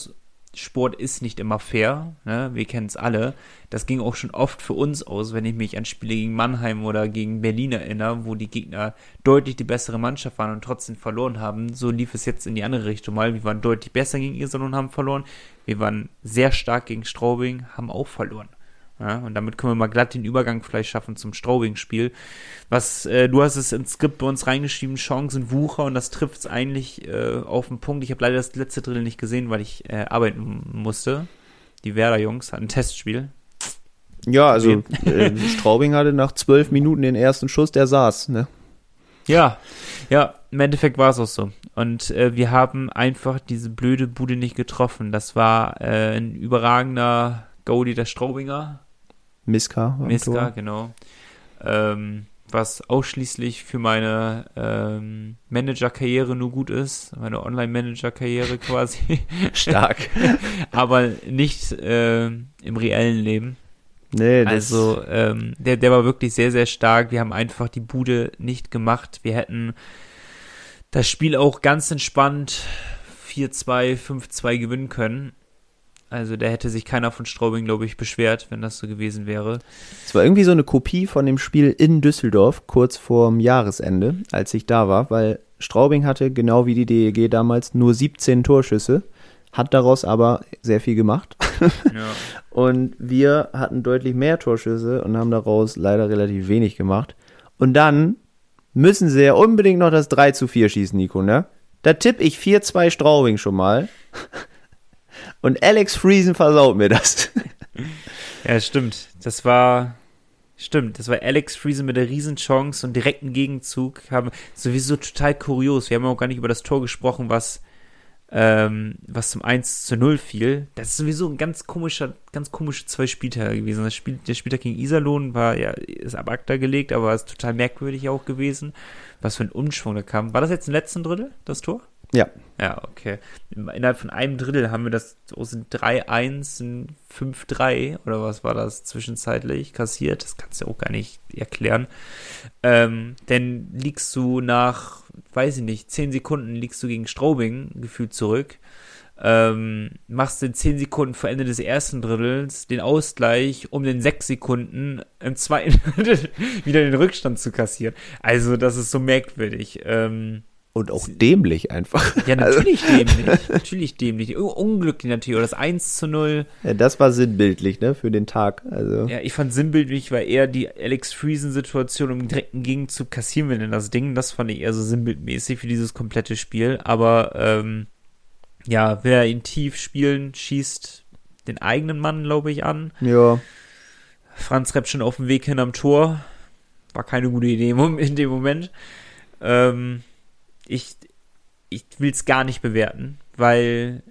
Sport ist nicht immer fair, ne? wir kennen es alle. Das ging auch schon oft für uns aus, wenn ich mich an Spiele gegen Mannheim oder gegen Berlin erinnere, wo die Gegner deutlich die bessere Mannschaft waren und trotzdem verloren haben. So lief es jetzt in die andere Richtung mal. Wir waren deutlich besser gegen Iserlohn und haben verloren. Wir waren sehr stark gegen Straubing, haben auch verloren. Ja, und damit können wir mal glatt den Übergang vielleicht schaffen zum Straubing-Spiel. Was, äh, du hast es ins Skript bei uns reingeschrieben, Chancen, Wucher, und das trifft es eigentlich äh, auf den Punkt. Ich habe leider das letzte Drittel nicht gesehen, weil ich äh, arbeiten musste. Die Werder-Jungs hatten ein Testspiel. Ja, also äh, Straubing hatte nach zwölf Minuten den ersten Schuss, der saß, ne? Ja, ja, im Endeffekt war es auch so. Und äh, wir haben einfach diese blöde Bude nicht getroffen. Das war äh, ein überragender Goalie der Straubinger Miska. Miska, genau. Ähm, was ausschließlich für meine ähm, Manager-Karriere nur gut ist, meine Online-Manager-Karriere quasi. Stark. Aber nicht äh, im reellen Leben. Nee, das also ähm, der, der war wirklich sehr, sehr stark. Wir haben einfach die Bude nicht gemacht. Wir hätten das Spiel auch ganz entspannt 4-2, 5-2 gewinnen können. Also da hätte sich keiner von Straubing, glaube ich, beschwert, wenn das so gewesen wäre. Es war irgendwie so eine Kopie von dem Spiel in Düsseldorf, kurz vorm Jahresende, als ich da war, weil Straubing hatte, genau wie die DEG damals, nur 17 Torschüsse, hat daraus aber sehr viel gemacht. Ja. und wir hatten deutlich mehr Torschüsse und haben daraus leider relativ wenig gemacht. Und dann müssen sie ja unbedingt noch das 3 zu 4 schießen, Nico, ne? Da tippe ich 4-2 Straubing schon mal. Und Alex Friesen versaut mir das. Ja, stimmt. Das war. Stimmt, das war Alex Friesen mit der Riesenchance und direkten Gegenzug. Haben sowieso total kurios. Wir haben auch gar nicht über das Tor gesprochen, was, ähm, was zum 1 zu 0 fiel. Das ist sowieso ein ganz komischer, ganz komische zwei Spieltage gewesen. Das Spiel, der Spieltag gegen Iserlohn war ja, ist ab Akta gelegt, aber ist total merkwürdig auch gewesen. Was für ein Umschwung da kam. War das jetzt im letzten Drittel, das Tor? Ja. Ja, okay. Innerhalb von einem Drittel haben wir das aus oh, 3-1, 5-3 oder was war das zwischenzeitlich kassiert. Das kannst du auch gar nicht erklären. Ähm, denn liegst du nach, weiß ich nicht, 10 Sekunden liegst du gegen Straubing gefühlt zurück. Ähm, machst in 10 Sekunden vor Ende des ersten Drittels den Ausgleich, um den 6 Sekunden im zweiten Drittel wieder den Rückstand zu kassieren. Also, das ist so merkwürdig. Ähm, und auch dämlich einfach. Ja, natürlich also. dämlich. Natürlich dämlich. Unglücklich natürlich. Oder das 1 zu 0. Ja, das war sinnbildlich, ne, für den Tag. Also. Ja, ich fand sinnbildlich, weil eher die Alex Friesen-Situation um direkten Gegenzug kassieren wir denn das Ding. Das fand ich eher so sinnbildmäßig für dieses komplette Spiel. Aber, ähm, ja, wer ihn tief spielen, schießt den eigenen Mann, glaube ich, an. Ja. Franz Repp schon auf dem Weg hin am Tor. War keine gute Idee in dem Moment. Ähm, ich, ich will es gar nicht bewerten, weil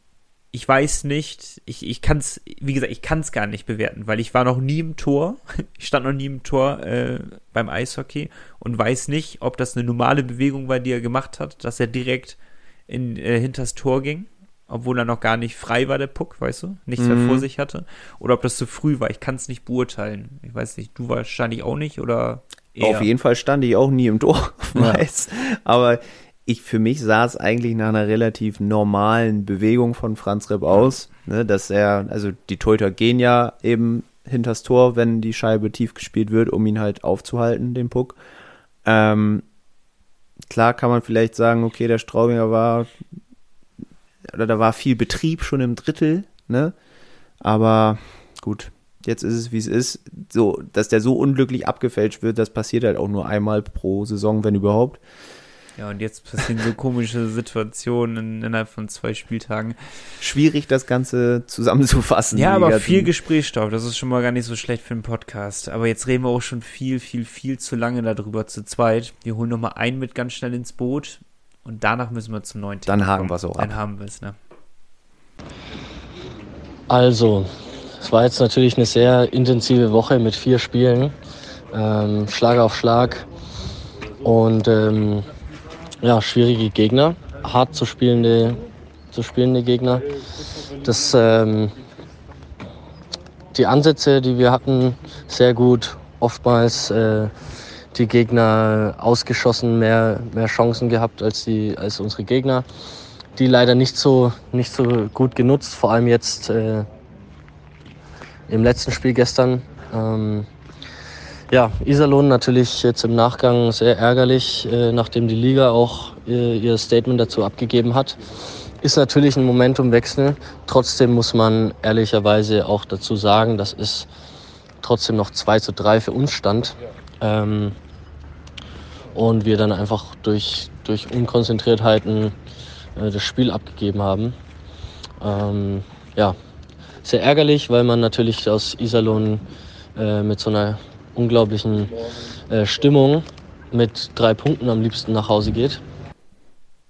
ich weiß nicht, ich, ich kann es, wie gesagt, ich kann es gar nicht bewerten, weil ich war noch nie im Tor, ich stand noch nie im Tor äh, beim Eishockey und weiß nicht, ob das eine normale Bewegung war, die er gemacht hat, dass er direkt in, äh, hinters Tor ging, obwohl er noch gar nicht frei war, der Puck, weißt du, nichts mhm. mehr vor sich hatte, oder ob das zu früh war, ich kann es nicht beurteilen. Ich weiß nicht, du wahrscheinlich auch nicht, oder eher? Auf jeden Fall stand ich auch nie im Tor, weiß, ja. aber ich für mich sah es eigentlich nach einer relativ normalen Bewegung von Franz Repp aus, ne, dass er, also die Torhüter gehen ja eben hinters Tor, wenn die Scheibe tief gespielt wird, um ihn halt aufzuhalten, den Puck. Ähm, klar kann man vielleicht sagen, okay, der Straubinger war, oder da war viel Betrieb schon im Drittel, ne, aber gut, jetzt ist es, wie es ist. So, dass der so unglücklich abgefälscht wird, das passiert halt auch nur einmal pro Saison, wenn überhaupt. Ja, und jetzt passieren so komische Situationen innerhalb von zwei Spieltagen. Schwierig, das Ganze zusammenzufassen. Ja, aber viel Gesprächsstoff. Das ist schon mal gar nicht so schlecht für einen Podcast. Aber jetzt reden wir auch schon viel, viel, viel zu lange darüber zu zweit. Wir holen nochmal einen mit ganz schnell ins Boot. Und danach müssen wir zum neuen Thema Dann haben wir es auch Dann ab. haben wir es, ne? Also, es war jetzt natürlich eine sehr intensive Woche mit vier Spielen. Ähm, Schlag auf Schlag. Und ähm, ja, schwierige Gegner, hart zu spielende, zu spielende Gegner. Das, ähm, die Ansätze, die wir hatten, sehr gut. Oftmals äh, die Gegner ausgeschossen, mehr, mehr Chancen gehabt als, die, als unsere Gegner. Die leider nicht so, nicht so gut genutzt, vor allem jetzt äh, im letzten Spiel gestern. Ähm, ja, Iserlohn natürlich jetzt im Nachgang sehr ärgerlich, äh, nachdem die Liga auch äh, ihr Statement dazu abgegeben hat. Ist natürlich ein Momentumwechsel. Trotzdem muss man ehrlicherweise auch dazu sagen, dass es trotzdem noch 2 zu 3 für uns stand. Ähm, und wir dann einfach durch, durch Unkonzentriertheiten äh, das Spiel abgegeben haben. Ähm, ja, sehr ärgerlich, weil man natürlich aus Iserlohn mit so einer unglaublichen äh, Stimmung mit drei Punkten am liebsten nach Hause geht.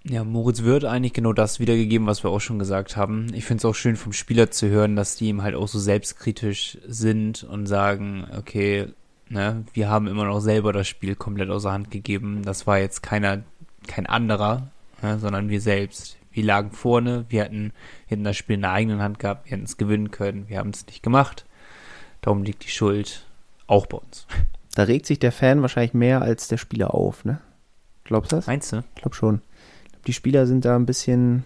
Ja, Moritz wird eigentlich genau das wiedergegeben, was wir auch schon gesagt haben. Ich finde es auch schön vom Spieler zu hören, dass die ihm halt auch so selbstkritisch sind und sagen, okay, ne, wir haben immer noch selber das Spiel komplett außer Hand gegeben. Das war jetzt keiner, kein anderer, ne, sondern wir selbst. Wir lagen vorne, wir hatten, wir hätten das Spiel in der eigenen Hand gehabt, wir hätten es gewinnen können, wir haben es nicht gemacht. Darum liegt die Schuld auch bei uns. Da regt sich der Fan wahrscheinlich mehr als der Spieler auf, ne? Glaubst du das? Meinst du? Ich glaube schon. Ich glaub, die Spieler sind da ein bisschen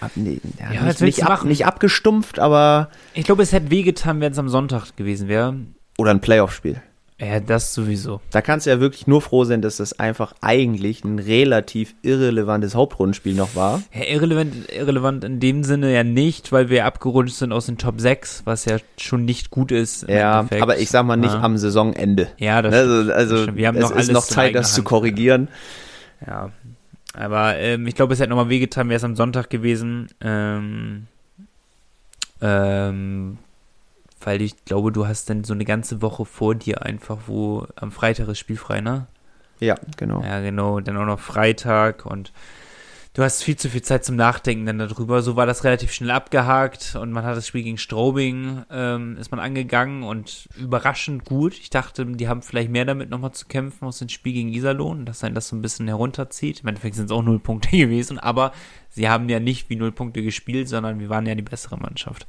ab, nee, ja, Ja, nicht, nicht, ab, nicht abgestumpft, aber Ich glaube, es hätte wehgetan, wenn es am Sonntag gewesen wäre. oder ein Playoff-Spiel. Ja, das sowieso. Da kannst du ja wirklich nur froh sein, dass das einfach eigentlich ein relativ irrelevantes Hauptrundenspiel noch war. Ja, irrelevant, irrelevant in dem Sinne ja nicht, weil wir abgerutscht sind aus den Top 6, was ja schon nicht gut ist. im Ja, Endeffekt. aber ich sag mal nicht ja. am Saisonende. Ja, das also das also stimmt. Wir haben es noch ist alles noch Zeit, das zu Hand. korrigieren. Ja, aber ähm, ich glaube, es hätte nochmal wehgetan, wäre es am Sonntag gewesen. Ähm, ähm, weil ich glaube, du hast dann so eine ganze Woche vor dir einfach, wo am Freitag ist spielfrei, ne? Ja, genau. Ja, genau. Dann auch noch Freitag und du hast viel zu viel Zeit zum Nachdenken dann darüber. So war das relativ schnell abgehakt und man hat das Spiel gegen Straubing, ähm, ist man angegangen und überraschend gut. Ich dachte, die haben vielleicht mehr damit nochmal zu kämpfen aus dem Spiel gegen Iserlohn, dass einen das so ein bisschen herunterzieht. Im Endeffekt sind es auch null Punkte gewesen, aber sie haben ja nicht wie null Punkte gespielt, sondern wir waren ja die bessere Mannschaft.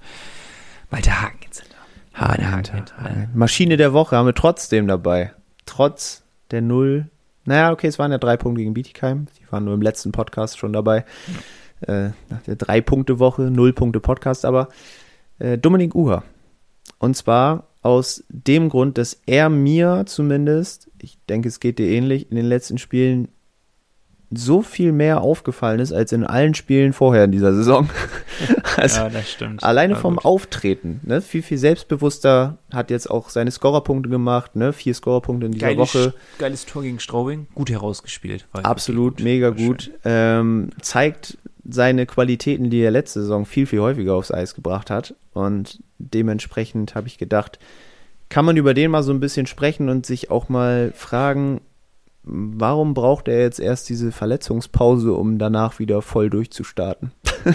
Weil der Haken jetzt hinter. Haken hinter. ne? Maschine der Woche haben wir trotzdem dabei. Trotz der Null. Naja, okay, es waren ja drei Punkte gegen Bietigheim. Die waren nur im letzten Podcast schon dabei. Äh, nach der Drei-Punkte-Woche, Null-Punkte-Podcast, aber äh, Dominik Uher. Und zwar aus dem Grund, dass er mir zumindest, ich denke, es geht dir ähnlich, in den letzten Spielen so viel mehr aufgefallen ist als in allen Spielen vorher in dieser Saison. also, Ja, das stimmt. Alleine War vom gut. Auftreten, ne? Viel, viel selbstbewusster, hat jetzt auch seine Scorerpunkte gemacht, ne? Vier Scorerpunkte in dieser Geiles, Woche. geiles Tor gegen Straubing, gut herausgespielt. War Absolut, wirklich mega War gut. Ähm, zeigt seine Qualitäten, die er letzte Saison viel, viel häufiger aufs Eis gebracht hat. Und dementsprechend habe ich gedacht, kann man über den mal so ein bisschen sprechen und sich auch mal fragen, warum braucht er jetzt erst diese Verletzungspause, um danach wieder voll durchzustarten?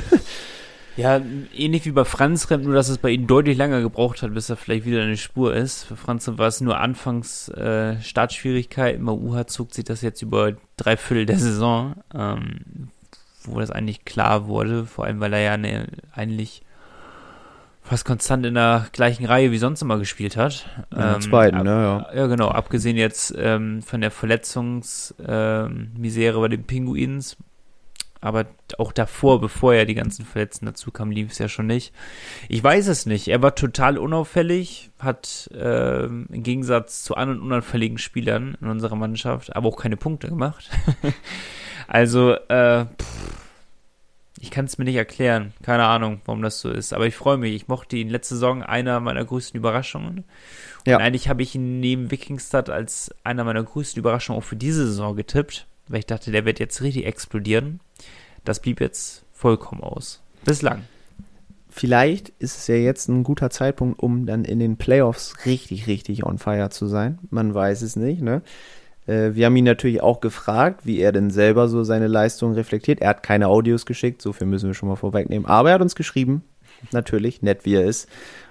Ja, ähnlich wie bei Franz Remp, nur dass es bei ihm deutlich länger gebraucht hat, bis er vielleicht wieder eine Spur ist. Für Franz war es nur anfangs äh, Startschwierigkeiten. Bei Uha zog sich das jetzt über drei Viertel der Saison, ähm, wo das eigentlich klar wurde, vor allem weil er ja eine, eigentlich fast konstant in der gleichen Reihe wie sonst immer gespielt hat. In der zweiten, ab- ne, ja. Ja, genau. Abgesehen jetzt ähm, von der Verletzungsmisere ähm, bei den Pinguins. Aber auch davor, bevor ja die ganzen Verletzten dazu kamen, lief es ja schon nicht. Ich weiß es nicht. Er war total unauffällig, hat ähm, im Gegensatz zu anderen unauffälligen Spielern in unserer Mannschaft aber auch keine Punkte gemacht. also, äh, ich kann es mir nicht erklären. Keine Ahnung, warum das so ist. Aber ich freue mich. Ich mochte ihn letzte Saison einer meiner größten Überraschungen. Ja. Und eigentlich habe ich ihn neben Wikingstad als einer meiner größten Überraschungen auch für diese Saison getippt, weil ich dachte, der wird jetzt richtig explodieren. Das blieb jetzt vollkommen aus. Bislang. Vielleicht ist es ja jetzt ein guter Zeitpunkt, um dann in den Playoffs richtig, richtig on fire zu sein. Man weiß es nicht, ne? Äh, Wir haben ihn natürlich auch gefragt, wie er denn selber so seine Leistung reflektiert. Er hat keine Audios geschickt, so viel müssen wir schon mal vorwegnehmen. Aber er hat uns geschrieben, natürlich, nett wie er ist.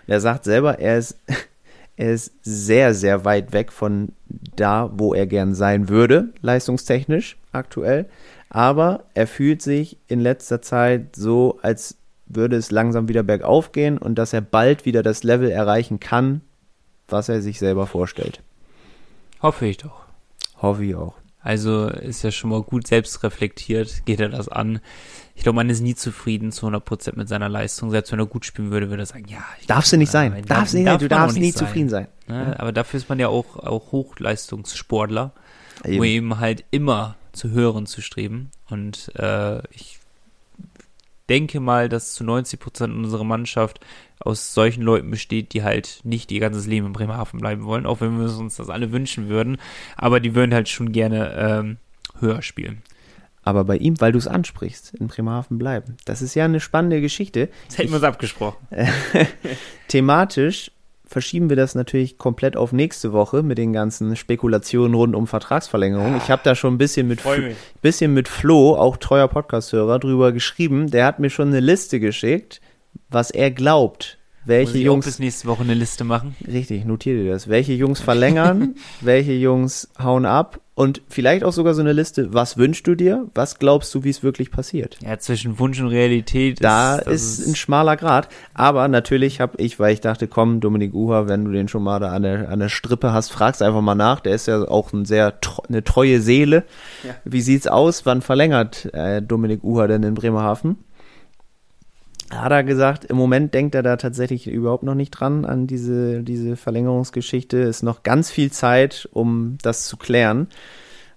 Und er sagt selber, er ist, er ist sehr, sehr weit weg von da, wo er gern sein würde, leistungstechnisch aktuell. Aber er fühlt sich in letzter Zeit so, als würde es langsam wieder bergauf gehen und dass er bald wieder das Level erreichen kann, was er sich selber vorstellt. Hoffe ich doch. Hoffe ich auch. Also ist ja schon mal gut selbst reflektiert, geht er das an. Ich glaube, man ist nie zufrieden zu 100% mit seiner Leistung. Selbst wenn er gut spielen würde, würde er sagen, ja. ich- Darfst du nicht sein. Nein, Darfst nicht, darf du darfst nie sein. zufrieden sein. Ne? Aber dafür ist man ja auch, auch Hochleistungssportler, Eben. um eben halt immer zu hören zu streben. Und äh, ich denke mal, dass zu 90% unserer Mannschaft aus solchen Leuten besteht, die halt nicht ihr ganzes Leben in Bremerhaven bleiben wollen, auch wenn wir uns das alle wünschen würden. Aber die würden halt schon gerne ähm, höher spielen. Aber bei ihm, weil du es ansprichst, in Bremerhaven bleiben. Das ist ja eine spannende Geschichte. Das hätten wir uns abgesprochen. Thematisch verschieben wir das natürlich komplett auf nächste Woche mit den ganzen Spekulationen rund um Vertragsverlängerung. Ich habe da schon ein bisschen mit, bisschen mit Flo, auch treuer Podcast-Hörer, drüber geschrieben. Der hat mir schon eine Liste geschickt, was er glaubt, welche Muss ich Jungs auch bis nächste Woche eine Liste machen? Richtig, notiere dir das. Welche Jungs verlängern, welche Jungs hauen ab und vielleicht auch sogar so eine Liste, was wünschst du dir, was glaubst du, wie es wirklich passiert. Ja, zwischen Wunsch und Realität. Da das ist ein schmaler Grad, aber natürlich habe ich, weil ich dachte, komm, Dominik Uha, wenn du den schon mal da an der, an der Strippe hast, fragst einfach mal nach. Der ist ja auch ein sehr eine treue Seele. Wie sieht's aus? Wann verlängert äh, Dominik Uha denn in Bremerhaven? Hat er gesagt, im Moment denkt er da tatsächlich überhaupt noch nicht dran an diese, diese Verlängerungsgeschichte. Ist noch ganz viel Zeit, um das zu klären.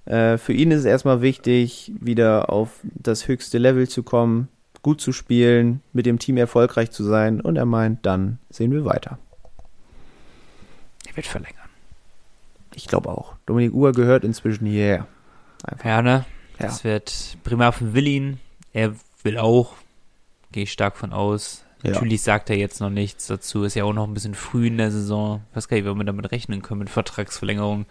Äh, für ihn ist es erstmal wichtig, wieder auf das höchste Level zu kommen, gut zu spielen, mit dem Team erfolgreich zu sein und er meint, dann sehen wir weiter. Er wird verlängern. Ich glaube auch. Dominik Uhr gehört inzwischen hierher. Ja, ne? Ja. Das wird Bremerhaven will ihn. Er will auch. Gehe ich stark von aus. Ja. Natürlich sagt er jetzt noch nichts dazu. Ist ja auch noch ein bisschen früh in der Saison. Ich weiß gar nicht, ob wir damit rechnen können mit Vertragsverlängerung.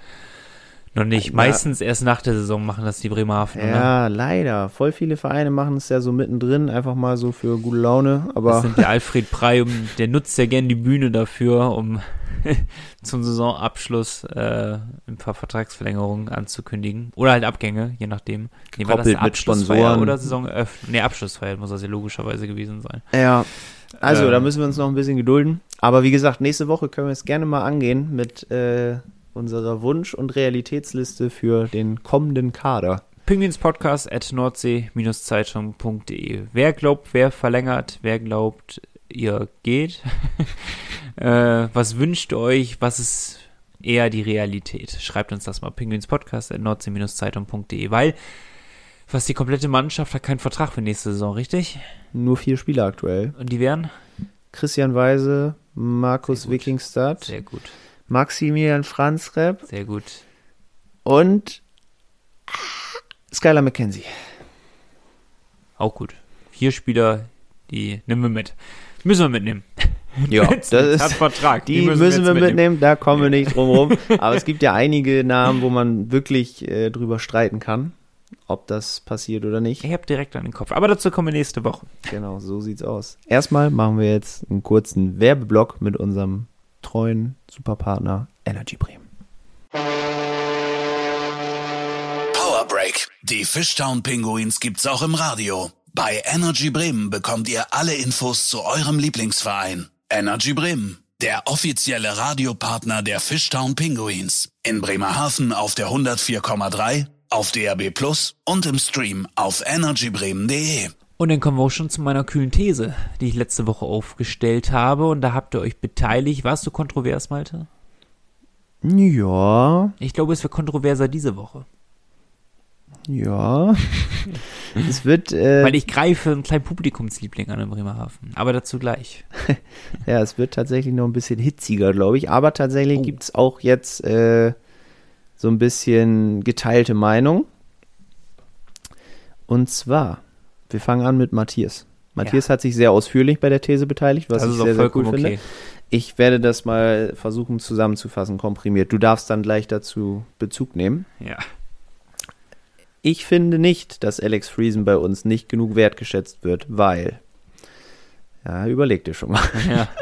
Noch nicht. Ja. Meistens erst nach der Saison machen das die Bremerhaven, oder? Ja, leider. Voll viele Vereine machen es ja so mittendrin, einfach mal so für gute Laune. Das Aber sind der Alfred Prey, um, der nutzt ja gern die Bühne dafür, um zum Saisonabschluss äh, ein paar Vertragsverlängerungen anzukündigen. Oder halt Abgänge, je nachdem. Nee, war das mit Abschlussfeier Sponsoren. oder Saisonöffnung? Nee, Abschlussfeier muss das ja logischerweise gewesen sein. ja, also Ähm. da müssen wir uns noch ein bisschen gedulden. Aber wie gesagt, nächste Woche können wir es gerne mal angehen mit äh, unserer Wunsch- und Realitätsliste für den kommenden Kader. Penguinspodcast at nordsee-zeitung.de. Wer glaubt, wer verlängert, wer glaubt, ihr geht? äh, was wünscht ihr euch? Was ist eher die Realität? Schreibt uns das mal. Penguinspodcast at nordsee-zeitung.de. Weil fast die komplette Mannschaft hat keinen Vertrag für nächste Saison, richtig? Nur vier Spieler aktuell. Und die wären? Christian Weise, Markus. Wikingstad, Sehr gut. Maximilian Franzrep Sehr gut. und Skylar McKenzie. Auch gut. Vier Spieler, die nehmen wir mit. Müssen wir mitnehmen. Ja, das hat ist, Vertrag. die müssen, jetzt wir mitnehmen. da kommen wir nicht drum rum. Aber es gibt ja einige Namen, wo man wirklich äh, drüber streiten kann, ob das passiert oder nicht. Ich habe direkt an den Kopf. Aber dazu kommen wir nächste Woche. Genau, so sieht's aus. Erstmal machen wir jetzt einen kurzen Werbeblock mit unserem treuen Superpartner Energy Bremen. Power Break. Die Fishtown Pinguins gibt's auch im Radio. Bei Energy Bremen bekommt ihr alle Infos zu eurem Lieblingsverein. Energy Bremen, der offizielle Radiopartner der Fishtown Pinguins. In Bremerhaven auf der 104,3, auf DRB Plus und im Stream auf energybremen.de. Und dann kommen wir auch schon zu meiner kühlen These, die ich letzte Woche aufgestellt habe. Und da habt ihr euch beteiligt. Warst du kontrovers, Malte? Ja, Ich glaube, es wird kontroverser diese Woche. Ja. es wird, äh, Weil ich greife einen kleinen Publikumsliebling an in Bremerhaven. Aber dazu gleich. ja, es wird tatsächlich noch ein bisschen hitziger, glaube ich. Aber tatsächlich Oh. gibt's auch jetzt äh, so ein bisschen geteilte Meinung. Und zwar, wir fangen an mit Matthias. Matthias hat sich sehr ausführlich bei der These beteiligt, was das ich sehr, sehr cool vollkommen finde. okay. Ich werde das mal versuchen zusammenzufassen, komprimiert. Du darfst dann gleich dazu Bezug nehmen. Ja. Ich finde nicht, dass Alex Friesen bei uns nicht genug wertgeschätzt wird, weil. Ja, überleg dir schon mal. ja.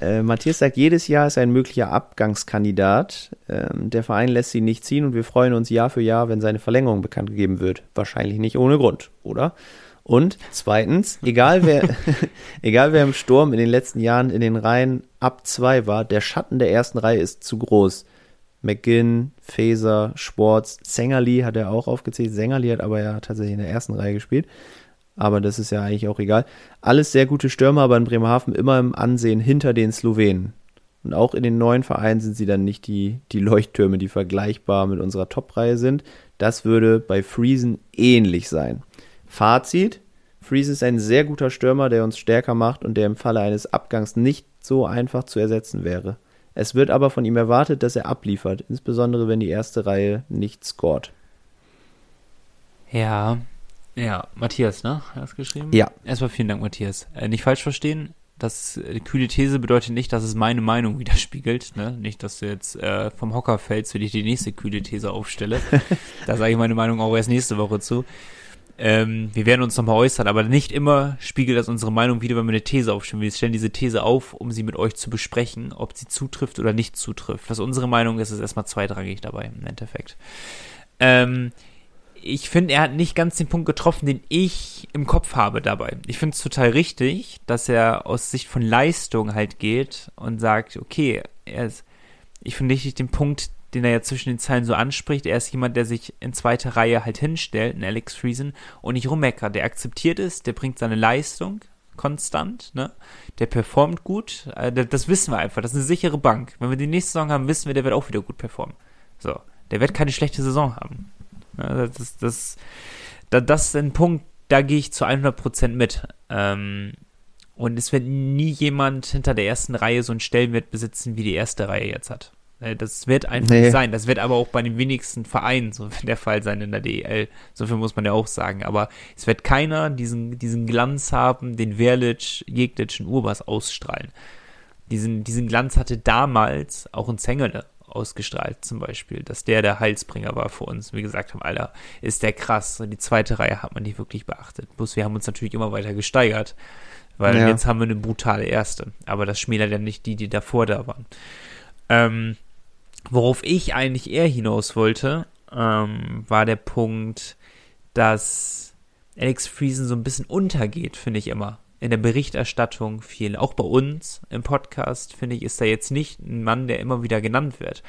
Äh, Matthias sagt, jedes Jahr ist ein möglicher Abgangskandidat. Ähm, der Verein lässt ihn nicht ziehen und wir freuen uns Jahr für Jahr, wenn seine Verlängerung bekannt gegeben wird. Wahrscheinlich nicht ohne Grund, oder? Und zweitens, egal wer, egal wer im Sturm in den letzten Jahren in den Reihen ab zwei war, der Schatten der ersten Reihe ist zu groß. McGinn, Faeser, Schwartz, Sängerli hat er auch aufgezählt. Sängerli hat aber ja tatsächlich in der ersten Reihe gespielt. Aber das ist ja eigentlich auch egal. Alles sehr gute Stürmer, aber in Bremerhaven immer im Ansehen hinter den Slowenen. Und auch in den neuen Vereinen sind sie dann nicht die, die Leuchttürme, die vergleichbar mit unserer Top-Reihe sind. Das würde bei Friesen ähnlich sein. Fazit: Friesen ist ein sehr guter Stürmer, der uns stärker macht und der im Falle eines Abgangs nicht so einfach zu ersetzen wäre. Es wird aber von ihm erwartet, dass er abliefert, insbesondere wenn die erste Reihe nicht scoret. Ja. Ja, Matthias, ne? Hast du geschrieben? Ja. Erstmal vielen Dank, Matthias. Äh, nicht falsch verstehen, Das äh, kühle These bedeutet nicht, dass es meine Meinung widerspiegelt. Ne? Nicht, dass du jetzt äh, vom Hocker fällst, wenn ich die nächste kühle These aufstelle. da sage ich meine Meinung auch erst nächste Woche zu. Ähm, wir werden uns nochmal äußern, aber nicht immer spiegelt das unsere Meinung wieder, wenn wir eine These aufstellen. Wir stellen diese These auf, um sie mit euch zu besprechen, ob sie zutrifft oder nicht zutrifft. Was unsere Meinung ist, ist erstmal zweitrangig dabei im Endeffekt. Ähm, ich finde, er hat nicht ganz den Punkt getroffen, den ich im Kopf habe dabei. Ich finde es total richtig, dass er aus Sicht von Leistung halt geht und sagt, okay, ist, ich finde richtig den Punkt, den er ja zwischen den Zeilen so anspricht. Er ist jemand, der sich in zweiter Reihe halt hinstellt, ein Alex Friesen, und nicht rummeckert. Der akzeptiert es, der bringt seine Leistung konstant, ne? Der performt gut. Äh, das wissen wir einfach. Das ist eine sichere Bank. Wenn wir die nächste Saison haben, wissen wir, der wird auch wieder gut performen. So. Der wird keine schlechte Saison haben. Ja, das, das, das, das ist ein Punkt, da gehe ich zu 100% mit. Ähm, und es wird nie jemand hinter der ersten Reihe so einen Stellenwert besitzen, wie die erste Reihe jetzt hat. Äh, das wird einfach nee. nicht sein. Das wird aber auch bei den wenigsten Vereinen so der Fall sein in der DEL. So viel muss man ja auch sagen. Aber es wird keiner diesen, diesen Glanz haben, den Verlic, Jeglic und Urbas ausstrahlen. Diesen, diesen Glanz hatte damals auch ein Zengele ausgestrahlt zum Beispiel, dass der der Heilsbringer war für uns. Wie gesagt haben, Alter, ist der krass. Und die zweite Reihe hat man nicht wirklich beachtet. Bloß wir haben uns natürlich immer weiter gesteigert, weil ja. jetzt haben wir eine brutale erste. Aber das schmälert ja nicht die, die davor da waren. Ähm, worauf ich eigentlich eher hinaus wollte, ähm, war der Punkt, dass Alex Friesen so ein bisschen untergeht, finde ich immer in der Berichterstattung viel, auch bei uns im Podcast, finde ich, ist er jetzt nicht ein Mann, der immer wieder genannt wird.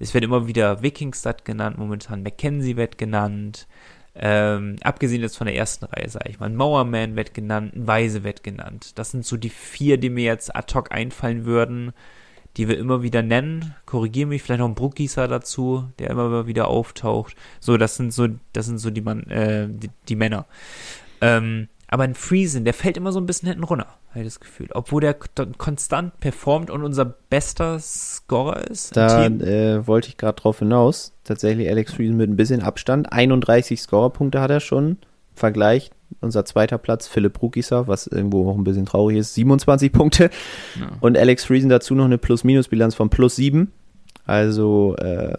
Es wird immer wieder Wikingstad genannt, momentan Mackenzie wird genannt, ähm, abgesehen jetzt von der ersten Reihe, sage ich mal. Ein Mauerman wird genannt, ein Weise wird genannt. Das sind so die vier, die mir jetzt ad hoc einfallen würden, die wir immer wieder nennen. Korrigiere mich, vielleicht noch ein Bruckgießer dazu, der immer wieder auftaucht. So, das sind so, das sind so die, Mann, äh, die, die Männer. Ähm, aber ein Friesen, der fällt immer so ein bisschen hinten runter, habe ich das Gefühl. Obwohl der konstant performt und unser bester Scorer ist. Da äh, wollte ich gerade drauf hinaus. Tatsächlich Alex Friesen mit ein bisschen Abstand. 31 Scorerpunkte hat er schon. Vergleich unser zweiter Platz, Philipp Rukisa, was irgendwo auch ein bisschen traurig ist, 27 Punkte. Ja. Und Alex Friesen dazu noch eine Plus-Minus-Bilanz von plus 7. Also äh,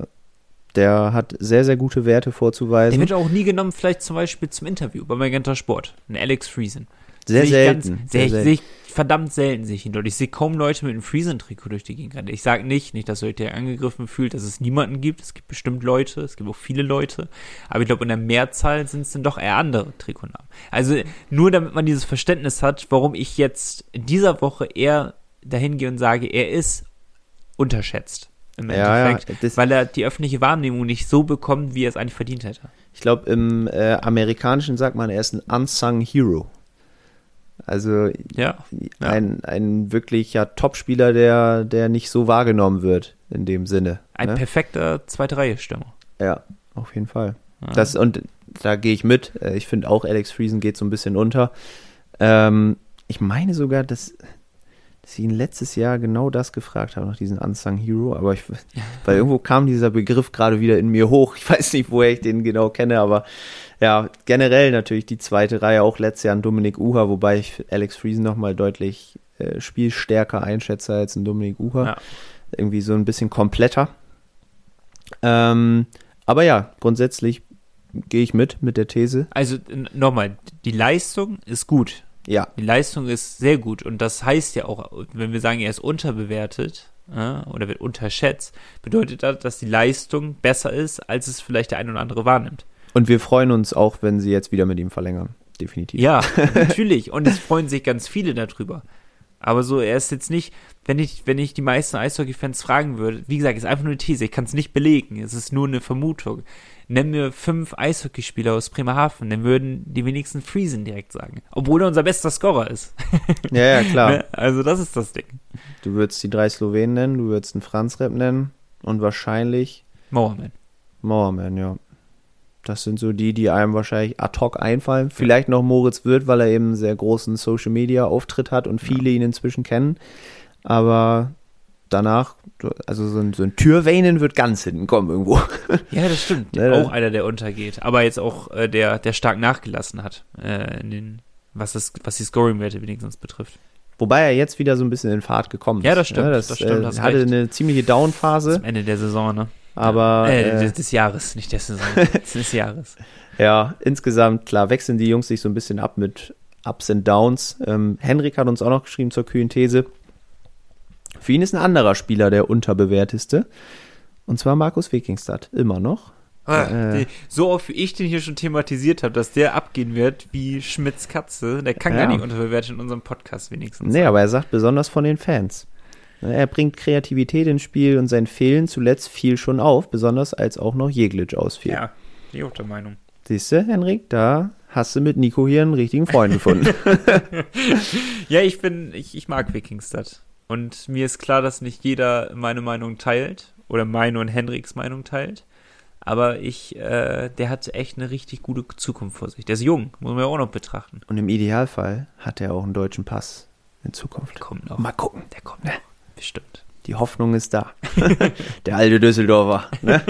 der hat sehr, sehr gute Werte vorzuweisen. Der wird auch nie genommen, vielleicht zum Beispiel zum Interview bei Magenta Sport. Ein Alex Friesen. Sehr selten. Ganz, sehr, sehr selten. Ich, verdammt selten sehe ich ihn dort. Ich sehe kaum Leute mit einem Friesen-Trikot durch die Gegend. Ich sage nicht, nicht, dass euch der angegriffen fühlt, dass es niemanden gibt. Es gibt bestimmt Leute, es gibt auch viele Leute. Aber ich glaube, in der Mehrzahl sind es dann doch eher andere Trikotnamen. Also nur damit man dieses Verständnis hat, warum ich jetzt in dieser Woche eher dahin gehe und sage, er ist unterschätzt im ja, Endeffekt, ja, weil er die öffentliche Wahrnehmung nicht so bekommt, wie er es eigentlich verdient hätte. Ich glaube, im äh, Amerikanischen sagt man, er ist ein unsung Hero. Also ja, ein, ein wirklicher Topspieler, der, der nicht so wahrgenommen wird in dem Sinne. Ein ne? perfekter zweite Reihe Stürmer. Ja, auf jeden Fall. Das, und da gehe ich mit. Äh, ich finde auch, Alex Friesen geht so ein bisschen unter. Ähm, ich meine sogar, dass dass ich ihn letztes Jahr genau das gefragt habe, nach diesem Unsung Hero, aber ich, weil irgendwo kam dieser Begriff gerade wieder in mir hoch. Ich weiß nicht, woher ich den genau kenne, aber ja, generell natürlich die zweite Reihe, auch letztes Jahr an Dominik Uha, wobei ich Alex Friesen nochmal deutlich äh, spielstärker einschätze als ein Dominik Uha. Ja. Irgendwie so ein bisschen kompletter. Ähm, aber ja, grundsätzlich gehe ich mit, mit der These. Also nochmal, die Leistung ist gut. Ja. Die Leistung ist sehr gut und das heißt ja auch, wenn wir sagen, er ist unterbewertet äh, oder wird unterschätzt, bedeutet das, dass die Leistung besser ist, als es vielleicht der ein oder andere wahrnimmt. Und wir freuen uns auch, wenn sie jetzt wieder mit ihm verlängern. Definitiv. Ja, natürlich. Und es freuen sich ganz viele darüber. Aber so, er ist jetzt nicht, wenn ich, wenn ich die meisten Eishockey-Fans fragen würde, wie gesagt, ist einfach nur eine These, ich kann es nicht belegen, es ist nur eine Vermutung nenn mir fünf Eishockeyspieler aus Bremerhaven, dann würden die wenigsten Friesen direkt sagen. Obwohl er unser bester Scorer ist. ja, ja, klar. Ne? Also das ist das Ding. Du würdest die drei Slowenen nennen, du würdest einen Franz-Rap nennen und wahrscheinlich Mauerman. Mauerman, ja. Das sind so die, die einem wahrscheinlich ad hoc einfallen. Vielleicht noch Moritz Wirth, weil er eben einen sehr großen Social-Media-Auftritt hat und viele ja. ihn inzwischen kennen. Aber danach, also so ein, so ein Türweinen wird ganz hinten kommen irgendwo. Ja, das stimmt. ja, auch einer, der untergeht. Aber jetzt auch äh, der, der stark nachgelassen hat, äh, in den, was, das, was die Scoring-Werte wenigstens betrifft. Wobei er jetzt wieder so ein bisschen in Fahrt gekommen ist. Ja, das stimmt, Ne? Das, das stimmt, äh, hatte recht. eine ziemliche Down-Phase, Am Ende der Saison, ne? Aber äh, äh, des, Jahres, nicht der Saison. des Jahres. ja, insgesamt, klar, wechseln die Jungs sich so ein bisschen ab mit Ups und Downs. Ähm, Henrik hat uns auch noch geschrieben zur kühlen These. Für ihn ist ein anderer Spieler der unterbewerteste. Und zwar Markus Wikingstad, immer noch. Ah, Äh. So oft wie ich den hier schon thematisiert habe, dass der abgehen wird wie Schmidts Katze, der kann Ja. gar nicht unterbewertet in unserem Podcast wenigstens. Nee, aber er sagt besonders von den Fans. Er bringt Kreativität ins Spiel und sein Fehlen zuletzt fiel schon auf, besonders als auch noch Jeglitsch ausfiel. Ja, auch der Meinung. Siehst du, Henrik, da hast du mit Nico hier einen richtigen Freund gefunden. Ja, ich bin, ich, ich mag Wikingstad. Und mir ist klar, dass nicht jeder meine Meinung teilt oder meine und Henriks Meinung teilt. Aber ich, äh, der hat echt eine richtig gute Zukunft vor sich. Der ist jung, muss man ja auch noch betrachten. und im Idealfall hat er auch einen deutschen Pass in Zukunft. Kommt noch. Mal gucken. Der kommt noch. Bestimmt. Die Hoffnung ist da. Der alte Düsseldorfer. Ne?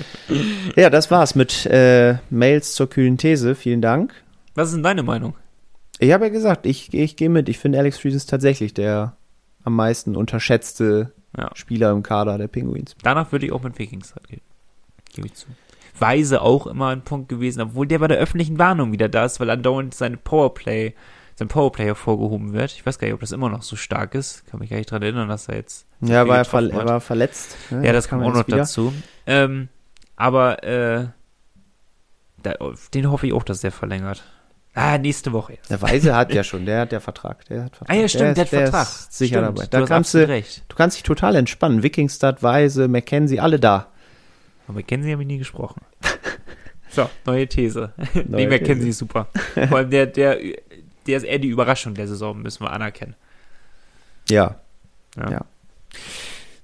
ja, das war's mit äh, Mails zur kühlen These. Vielen Dank. Was ist denn deine Meinung? Ich habe ja gesagt, ich, ich gehe mit. Ich finde, Alex Fries ist tatsächlich der am meisten unterschätzte Ja. Spieler im Kader der Penguins. Danach würde ich auch mit Wikingstad gehen. Gebe ich zu. Weise auch immer ein Punkt gewesen, obwohl der bei der öffentlichen Warnung wieder da ist, weil andauernd sein Powerplay, sein Powerplay hervorgehoben wird. Ich weiß gar nicht, ob das immer noch so stark ist. Kann mich gar nicht dran erinnern, dass er jetzt. Ja, war er, ver er hat. war verletzt. ne? Ja, das kam auch noch wieder. dazu. Ähm, aber äh, da, den hoffe ich auch, dass der verlängert. Ah, nächste Woche erst. Der Weise hat ja schon, der hat der Vertrag. Der hat Vertrag. Ah ja, stimmt, der, ist- hat Vertrag. Sicher stimmt, dabei. du Da hast kannst du, recht. du kannst dich total entspannen. Wikingstad, Weise, Mackenzie, alle da. Aber Mackenzie habe ich nie gesprochen. So, neue These. Neue nee, Mackenzie These. ist super. Vor allem der, der, der ist eher die Überraschung der Saison, müssen wir anerkennen. Ja. Ja. Ja.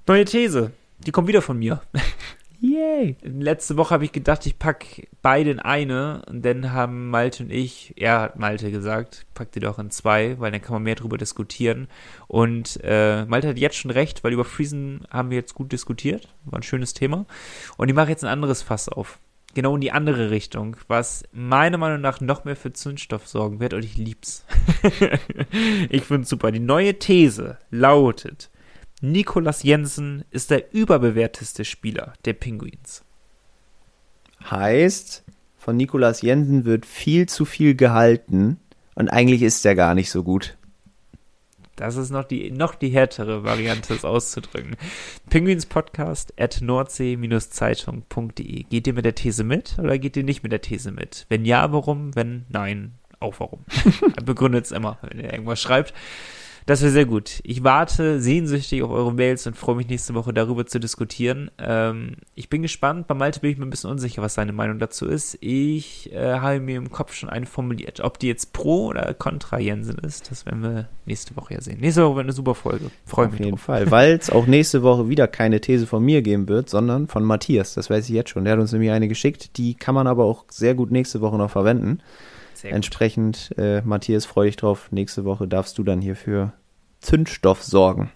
Neue These. Die kommt wieder von mir. Yay. Letzte Woche habe ich gedacht, ich pack beide in eine und dann haben Malte und ich, er hat Malte gesagt, pack die doch in zwei, weil dann kann man mehr drüber diskutieren. Und äh, Malte hat jetzt schon recht, weil über Friesen haben wir jetzt gut diskutiert. War ein schönes Thema. Und ich mache jetzt ein anderes Fass auf. Genau in die andere Richtung, was meiner Meinung nach noch mehr für Zündstoff sorgen wird und ich lieb's. ich find's super. Die neue These lautet, Nikolas Jensen ist der überbewerteste Spieler der Penguins. Heißt, von Nikolas Jensen wird viel zu viel gehalten und eigentlich ist er gar nicht so gut. Das ist noch die, noch die härtere Variante, es auszudrücken. Penguins Podcast at nordsee-zeitung.de. Geht ihr mit der These mit oder geht ihr nicht mit der These mit? Wenn ja, warum? Wenn nein, auch warum. Begründet es immer, wenn ihr irgendwas schreibt. Das wäre sehr gut. Ich warte sehnsüchtig auf eure Mails und freue mich nächste Woche darüber zu diskutieren. Ähm, ich bin gespannt. Bei Malte bin ich mir ein bisschen unsicher, was seine Meinung dazu ist. Ich äh, habe mir im Kopf schon eine formuliert. Ob die jetzt pro oder contra Jensen ist, das werden wir nächste Woche ja sehen. Nächste Woche wird eine super Folge. Freue Auf mich jeden drauf. Fall. Weil es auch nächste Woche wieder keine These von mir geben wird, sondern von Matthias. Das weiß ich jetzt schon. Der hat uns nämlich eine geschickt. Die kann man aber auch sehr gut nächste Woche noch verwenden. Entsprechend, äh, Matthias, freue dich drauf. Nächste Woche darfst du dann hier für Zündstoff sorgen.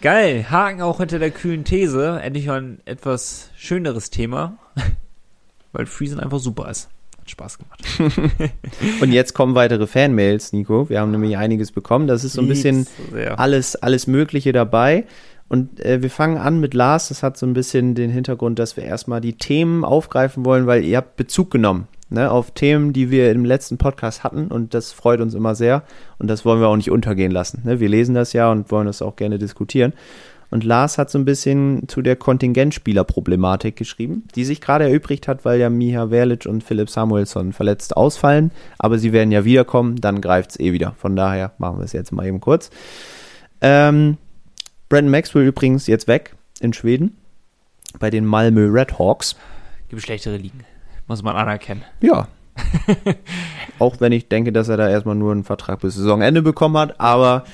Geil. Haken auch hinter der kühlen These. Endlich mal ein etwas schöneres Thema. Weil Friesen einfach super ist. Hat Spaß gemacht. Und jetzt kommen weitere Fanmails, Nico. Wir haben nämlich einiges bekommen. Das ist so ein bisschen sehr. alles, alles Mögliche dabei. Und äh, wir fangen an mit Lars. Das hat so ein bisschen den Hintergrund, dass wir erstmal die Themen aufgreifen wollen, weil ihr habt Bezug genommen ne, auf Themen, die wir im letzten Podcast hatten. Und das freut uns immer sehr. Und das wollen wir auch nicht untergehen lassen. Ne? Wir lesen das ja und wollen das auch gerne diskutieren. Und Lars hat so ein bisschen zu der Kontingentspielerproblematik geschrieben, die sich gerade erübrigt hat, weil ja Miha Verlic und Philipp Samuelsson verletzt ausfallen. Aber sie werden ja wiederkommen, dann greift es eh wieder. Von daher machen wir es jetzt mal eben kurz. Ähm, Brandon Maxwell übrigens jetzt weg in Schweden bei den Malmö Red Hawks. Gibt schlechtere Ligen. Muss man anerkennen. Ja. Auch wenn ich denke, dass er da erstmal nur einen Vertrag bis Saisonende bekommen hat, aber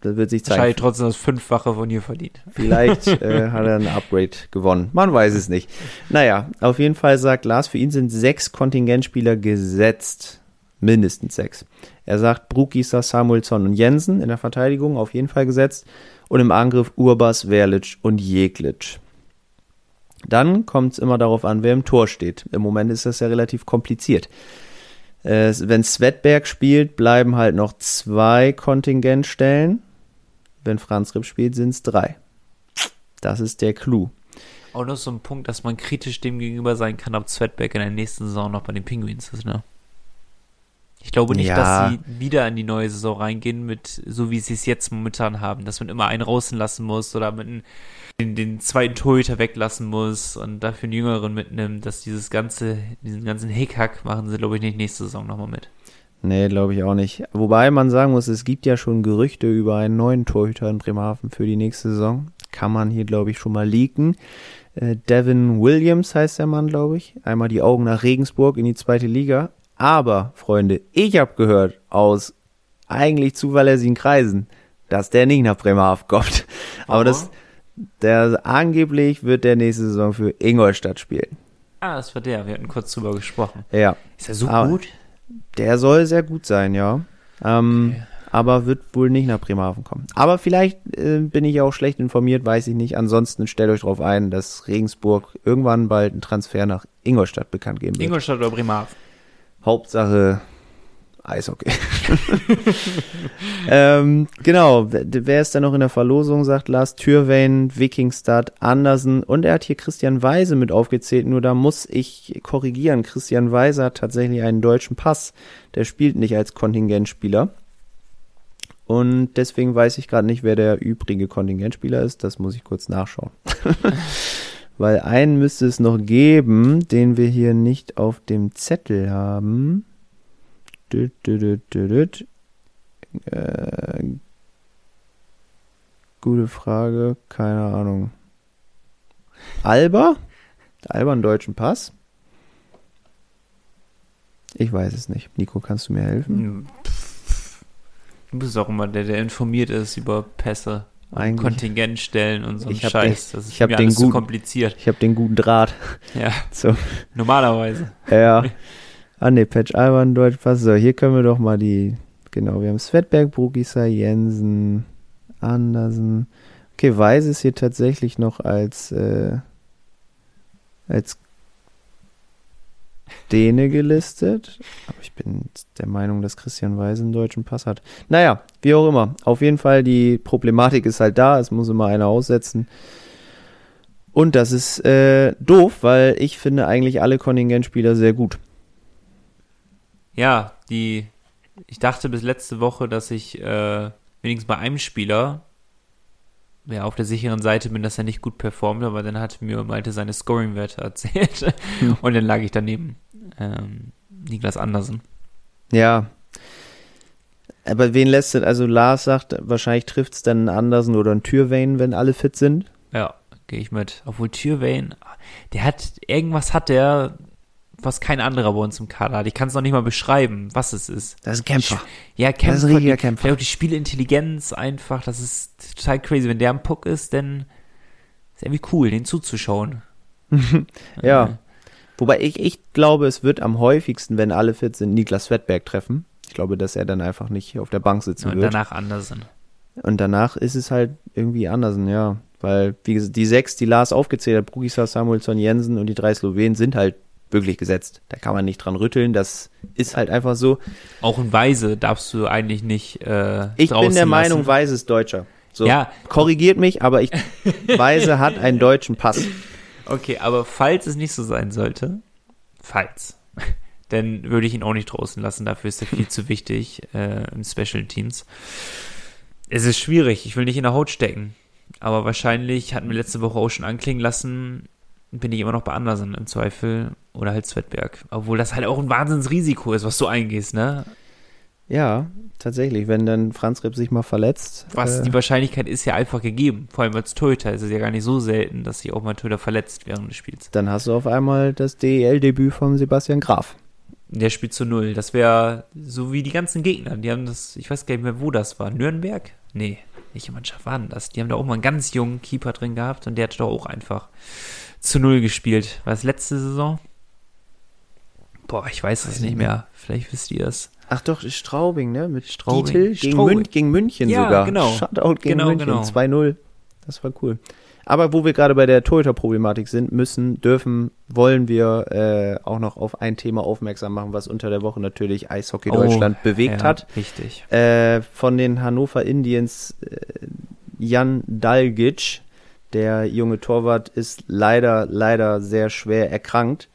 das wird sich zeigen. Wahrscheinlich trotzdem das Fünffache von hier verdient. Vielleicht äh, hat er ein Upgrade gewonnen. Man weiß es nicht. Naja, auf jeden Fall sagt Lars, für ihn sind sechs Kontingentspieler gesetzt. Mindestens sechs. Er sagt, Brukisa, Samuelsson und Jensen in der Verteidigung auf jeden Fall gesetzt. Und im Angriff Urbas, Verlic und Jeglitsch. Dann kommt es immer darauf an, wer im Tor steht. Im Moment ist das ja relativ kompliziert. Äh, wenn Svetberg spielt, bleiben halt noch zwei Kontingentstellen. Wenn Franz Ripp spielt, sind es drei. Das ist der Clou. Auch noch so ein Punkt, dass man kritisch dem gegenüber sein kann, ob Svetberg in der nächsten Saison noch bei den Penguins ist, ne? Ich glaube nicht, Ja. dass sie wieder in die neue Saison reingehen mit, so wie sie es jetzt momentan haben, dass man immer einen rauslassen muss oder mit einem, den, den zweiten Torhüter weglassen muss und dafür einen Jüngeren mitnimmt, dass dieses ganze, diesen ganzen Hickhack machen sie, glaube ich, nicht nächste Saison nochmal mit. Nee, glaube ich auch nicht. Wobei man sagen muss, es gibt ja schon Gerüchte über einen neuen Torhüter in Bremerhaven für die nächste Saison. Kann man hier, glaube ich, schon mal leaken. Äh, Devin Williams heißt der Mann, glaube ich. Einmal die Augen nach Regensburg in die zweite Liga. Aber, Freunde, ich habe gehört aus eigentlich zuverlässigen Kreisen, dass der nicht nach Bremerhaven kommt. Aber Aha. das, der angeblich wird der nächste Saison für Ingolstadt spielen. Ah, das war der, wir hatten kurz drüber gesprochen. Ja. Ist er so Aber- gut? Der soll sehr gut sein, ja. Ähm, Okay. Aber wird wohl nicht nach Bremerhaven kommen. Aber vielleicht äh, bin ich auch schlecht informiert, weiß ich nicht. Ansonsten stellt euch darauf ein, dass Regensburg irgendwann bald einen Transfer nach Ingolstadt bekannt geben wird. Ingolstadt oder Bremerhaven? Hauptsache Eishockey. ähm, genau, wer ist da noch in der Verlosung, sagt Lars Türwein, Wikingstad, Andersen und er hat hier Christian Weise mit aufgezählt, nur da muss ich korrigieren. Christian Weise hat tatsächlich einen deutschen Pass, der spielt nicht als Kontingentspieler. Und deswegen weiß ich gerade nicht, wer der übrige Kontingentspieler ist. Das muss ich kurz nachschauen. Weil einen müsste es noch geben, den wir hier nicht auf dem Zettel haben. Düt, düt, düt. Äh, gute Frage, keine Ahnung. Alba? Alba einen deutschen Pass? Ich weiß es nicht. Nico, kannst du mir helfen? Du bist auch immer der, der informiert ist über Pässe, Eigentlich- Kontingentstellen und so ein Ich hab Scheiß. den- das ist ich mir den guten- kompliziert. Ich habe den guten Draht. Ja, So, normalerweise. ja. Ah ne, Patch Alba einen deutschen Pass. So, hier können wir doch mal die. Genau, wir haben Svetberg, Brugisa, Jensen, Andersen. Okay, Weiß ist hier tatsächlich noch als, äh, als Däne gelistet. Aber ich bin der Meinung, dass Christian Weise einen deutschen Pass hat. Naja, wie auch immer. Auf jeden Fall, die Problematik ist halt da. Es muss immer einer aussetzen. Und das ist äh, doof, weil ich finde eigentlich alle Kontingentspieler sehr gut. Ja, die. Ich dachte bis letzte Woche, dass ich äh, wenigstens bei einem Spieler ja, auf der sicheren Seite bin, dass er nicht gut performt, aber dann hat mir Malte seine Scoring-Werte erzählt. Hm. Und dann lag ich daneben. Ähm, Niklas Andersen. Ja. Aber wen lässt es? Also Lars sagt, wahrscheinlich trifft es dann einen Andersen oder einen Türwein, wenn alle fit sind. Ja, gehe ich mit. Obwohl Türwein, der hat, irgendwas hat der, was kein anderer bei uns im Kader hat. Ich kann es noch nicht mal beschreiben, was es ist. Das ist ein Kämpfer. Ja, Kämpfer. Das ist ein richtiger die- Kämpfer. Auch die Spielintelligenz einfach, das ist total crazy. Wenn der am Puck ist, dann ist irgendwie cool, den zuzuschauen. Ja. Äh, Wobei ich, ich glaube, es wird am häufigsten, wenn alle fit sind, Niklas Wettberg treffen. Ich glaube, dass er dann einfach nicht auf der Bank sitzen und wird. danach Andersen. Und danach ist es halt irgendwie Andersen, ja. Weil, wie gesagt, die sechs, die Lars aufgezählt hat, Brugisa, Samuelsson, Jensen und die drei Slowenen sind halt wirklich gesetzt. Da kann man nicht dran rütteln. Das ist halt einfach so. Auch in Weise darfst du eigentlich nicht äh, Ich bin der Meinung, lassen. Weise ist Deutscher. So, Ja. korrigiert mich, aber ich, Weise hat einen deutschen Pass. Okay, aber falls es nicht so sein sollte, falls, dann würde ich ihn auch nicht draußen lassen. Dafür ist er viel zu wichtig äh, im Special Teams. Es ist schwierig. Ich will nicht in der Haut stecken. Aber wahrscheinlich hatten wir letzte Woche auch schon anklingen lassen, bin ich immer noch bei Andersen im Zweifel oder halt Svetberg. Obwohl das halt auch ein Wahnsinnsrisiko ist, was du eingehst, ne? Ja, tatsächlich. Wenn dann Franz Ripp sich mal verletzt. Was äh, die Wahrscheinlichkeit ist ja einfach gegeben. Vor allem als Torhüter ist es ja gar nicht so selten, dass sich auch mal Torhüter verletzt während des Spiels. dann hast du auf einmal das DEL-Debüt von Sebastian Graf. Der spielt zu null. Das wäre so wie die ganzen Gegner. Die haben das, ich weiß gar nicht mehr, wo das war. Nürnberg? Nee, welche Mannschaft war denn das? Die haben da auch mal einen ganz jungen Keeper drin gehabt und der hat doch auch einfach zu null gespielt. War das letzte Saison? Boah, ich weiß es nicht mehr. Vielleicht wisst ihr es. Ach doch, Straubing, ne? Mit Straubing. Dietl gegen, Straubing. Mün gegen München Ja, sogar. genau. Shutout gegen Genau, München. genau. 2-0. Das war cool. Aber wo wir gerade bei der Torhüter-Problematik sind, müssen, dürfen, wollen wir äh, auch noch auf ein Thema aufmerksam machen, was unter der Woche natürlich Eishockey Deutschland bewegt Oh, ja, hat. Richtig. Äh, von den Hannover Indians äh, Jan Dalgic, der junge Torwart, ist leider, leider sehr schwer erkrankt.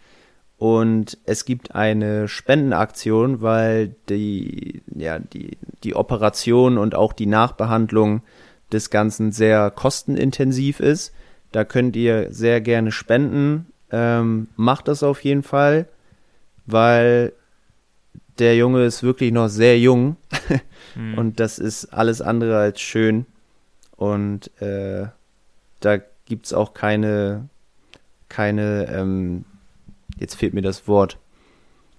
Und es gibt eine Spendenaktion, weil die, ja, die, die Operation und auch die Nachbehandlung des Ganzen sehr kostenintensiv ist. Da könnt ihr sehr gerne spenden. Ähm, macht das auf jeden Fall, weil der Junge ist wirklich noch sehr jung Hm. und das ist alles andere als schön. Und äh, da gibt's auch keine, keine, ähm, jetzt fehlt mir das Wort,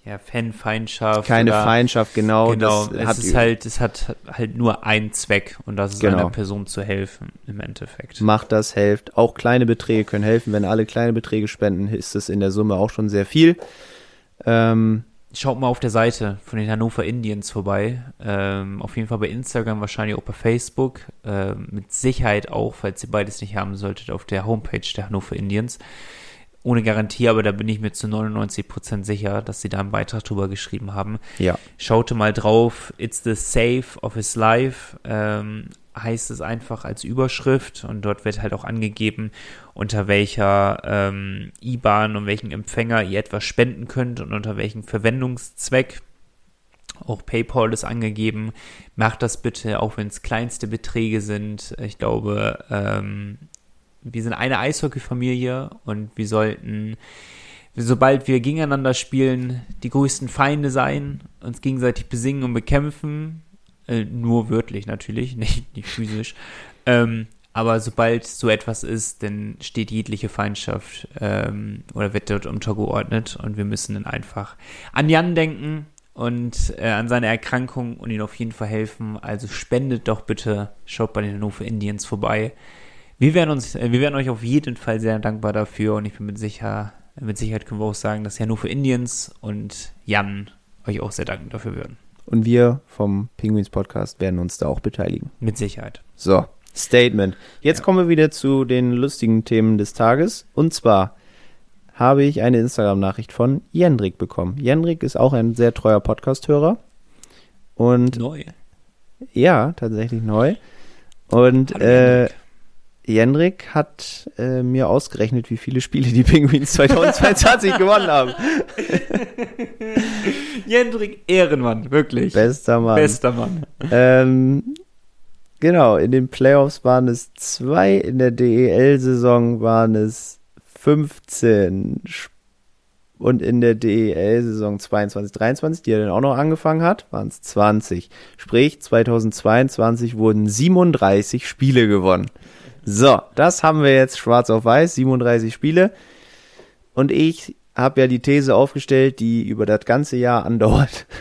ja, Fanfeindschaft. keine oder- Feindschaft, genau. Genau, es hat ist halt, es hat halt nur einen Zweck und das ist Genau. einer Person zu helfen im Endeffekt. Macht das, helft. Auch kleine Beträge können helfen. Wenn alle kleine Beträge spenden, ist es in der Summe auch schon sehr viel. Ähm, Schaut mal auf der Seite von den Hannover Indians vorbei. Ähm, auf jeden Fall bei Instagram, wahrscheinlich auch bei Facebook. Ähm, mit Sicherheit auch, falls ihr beides nicht haben solltet, auf der Homepage der Hannover Indians. Ohne Garantie, aber da bin ich mir zu 99% sicher, dass sie da einen Beitrag drüber geschrieben haben. ja, Schaute mal drauf, It's the Save of His Life, ähm, heißt es einfach als Überschrift und dort wird halt auch angegeben, unter welcher ähm, IBAN und welchen Empfänger ihr etwas spenden könnt und unter welchem Verwendungszweck. Auch PayPal ist angegeben. Macht das bitte, auch wenn es kleinste Beträge sind. Ich glaube, ähm, wir sind eine Eishockey-Familie und wir sollten sobald wir gegeneinander spielen, die größten Feinde sein, uns gegenseitig besingen und bekämpfen. Äh, nur wörtlich natürlich, nicht, nicht physisch. Ähm, aber sobald so etwas ist, dann steht jegliche Feindschaft ähm, oder wird dort untergeordnet und wir müssen dann einfach an Jan denken und äh, an seine Erkrankung und ihm auf jeden Fall helfen. Also spendet doch bitte, schaut bei den Hannover Indians vorbei. Wir werden uns, äh, wir werden euch auf jeden Fall sehr dankbar dafür und ich bin mit sicher, mit Sicherheit können wir auch sagen, dass Hannover Indians und Jan euch auch sehr danken dafür würden. Und wir vom Penguins Podcast werden uns da auch beteiligen. Mit Sicherheit. So, Statement. Jetzt kommen wir wieder zu den lustigen Themen des Tages. Und zwar habe ich eine Instagram-Nachricht von Jendrik bekommen. Jendrik ist auch ein sehr treuer Podcast-Hörer. Und Neu. ja, tatsächlich neu. Und Hallo, äh, Jendrik. Jendrik hat äh, mir ausgerechnet, wie viele Spiele die Penguins 2022 gewonnen haben. Jendrik Ehrenmann, wirklich. Bester Mann. Bester Mann. Ähm, genau, in den Playoffs waren es zwei, in der DEL-Saison waren es 15 Sp- und in der DEL-Saison 22, 23, die er dann auch noch angefangen hat, waren es 20. Sprich, 2022 wurden 37 Spiele gewonnen. So, das haben wir jetzt schwarz auf weiß, 37 Spiele. Und ich habe ja die These aufgestellt, die über das ganze Jahr andauert.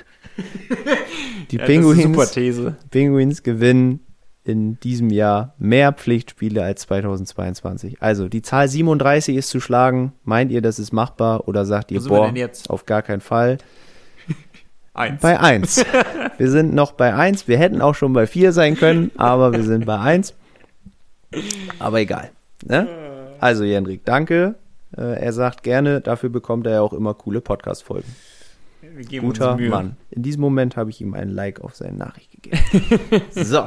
Die Ja, Penguins super These. Penguins gewinnen in diesem Jahr mehr Pflichtspiele als 2022. Also die Zahl 37 ist zu schlagen. Meint ihr, das ist machbar oder sagt ihr, boah, auf gar keinen Fall? Eins. Bei 1. wir sind noch bei 1. Wir hätten auch schon bei 4 sein können, aber wir sind bei 1. Aber egal. Ne? Also Jendrik, danke. Äh, Er sagt gerne, dafür bekommt er ja auch immer coole Podcast-Folgen. Guter. Mann. In diesem Moment habe ich ihm ein Like auf seine Nachricht gegeben. so.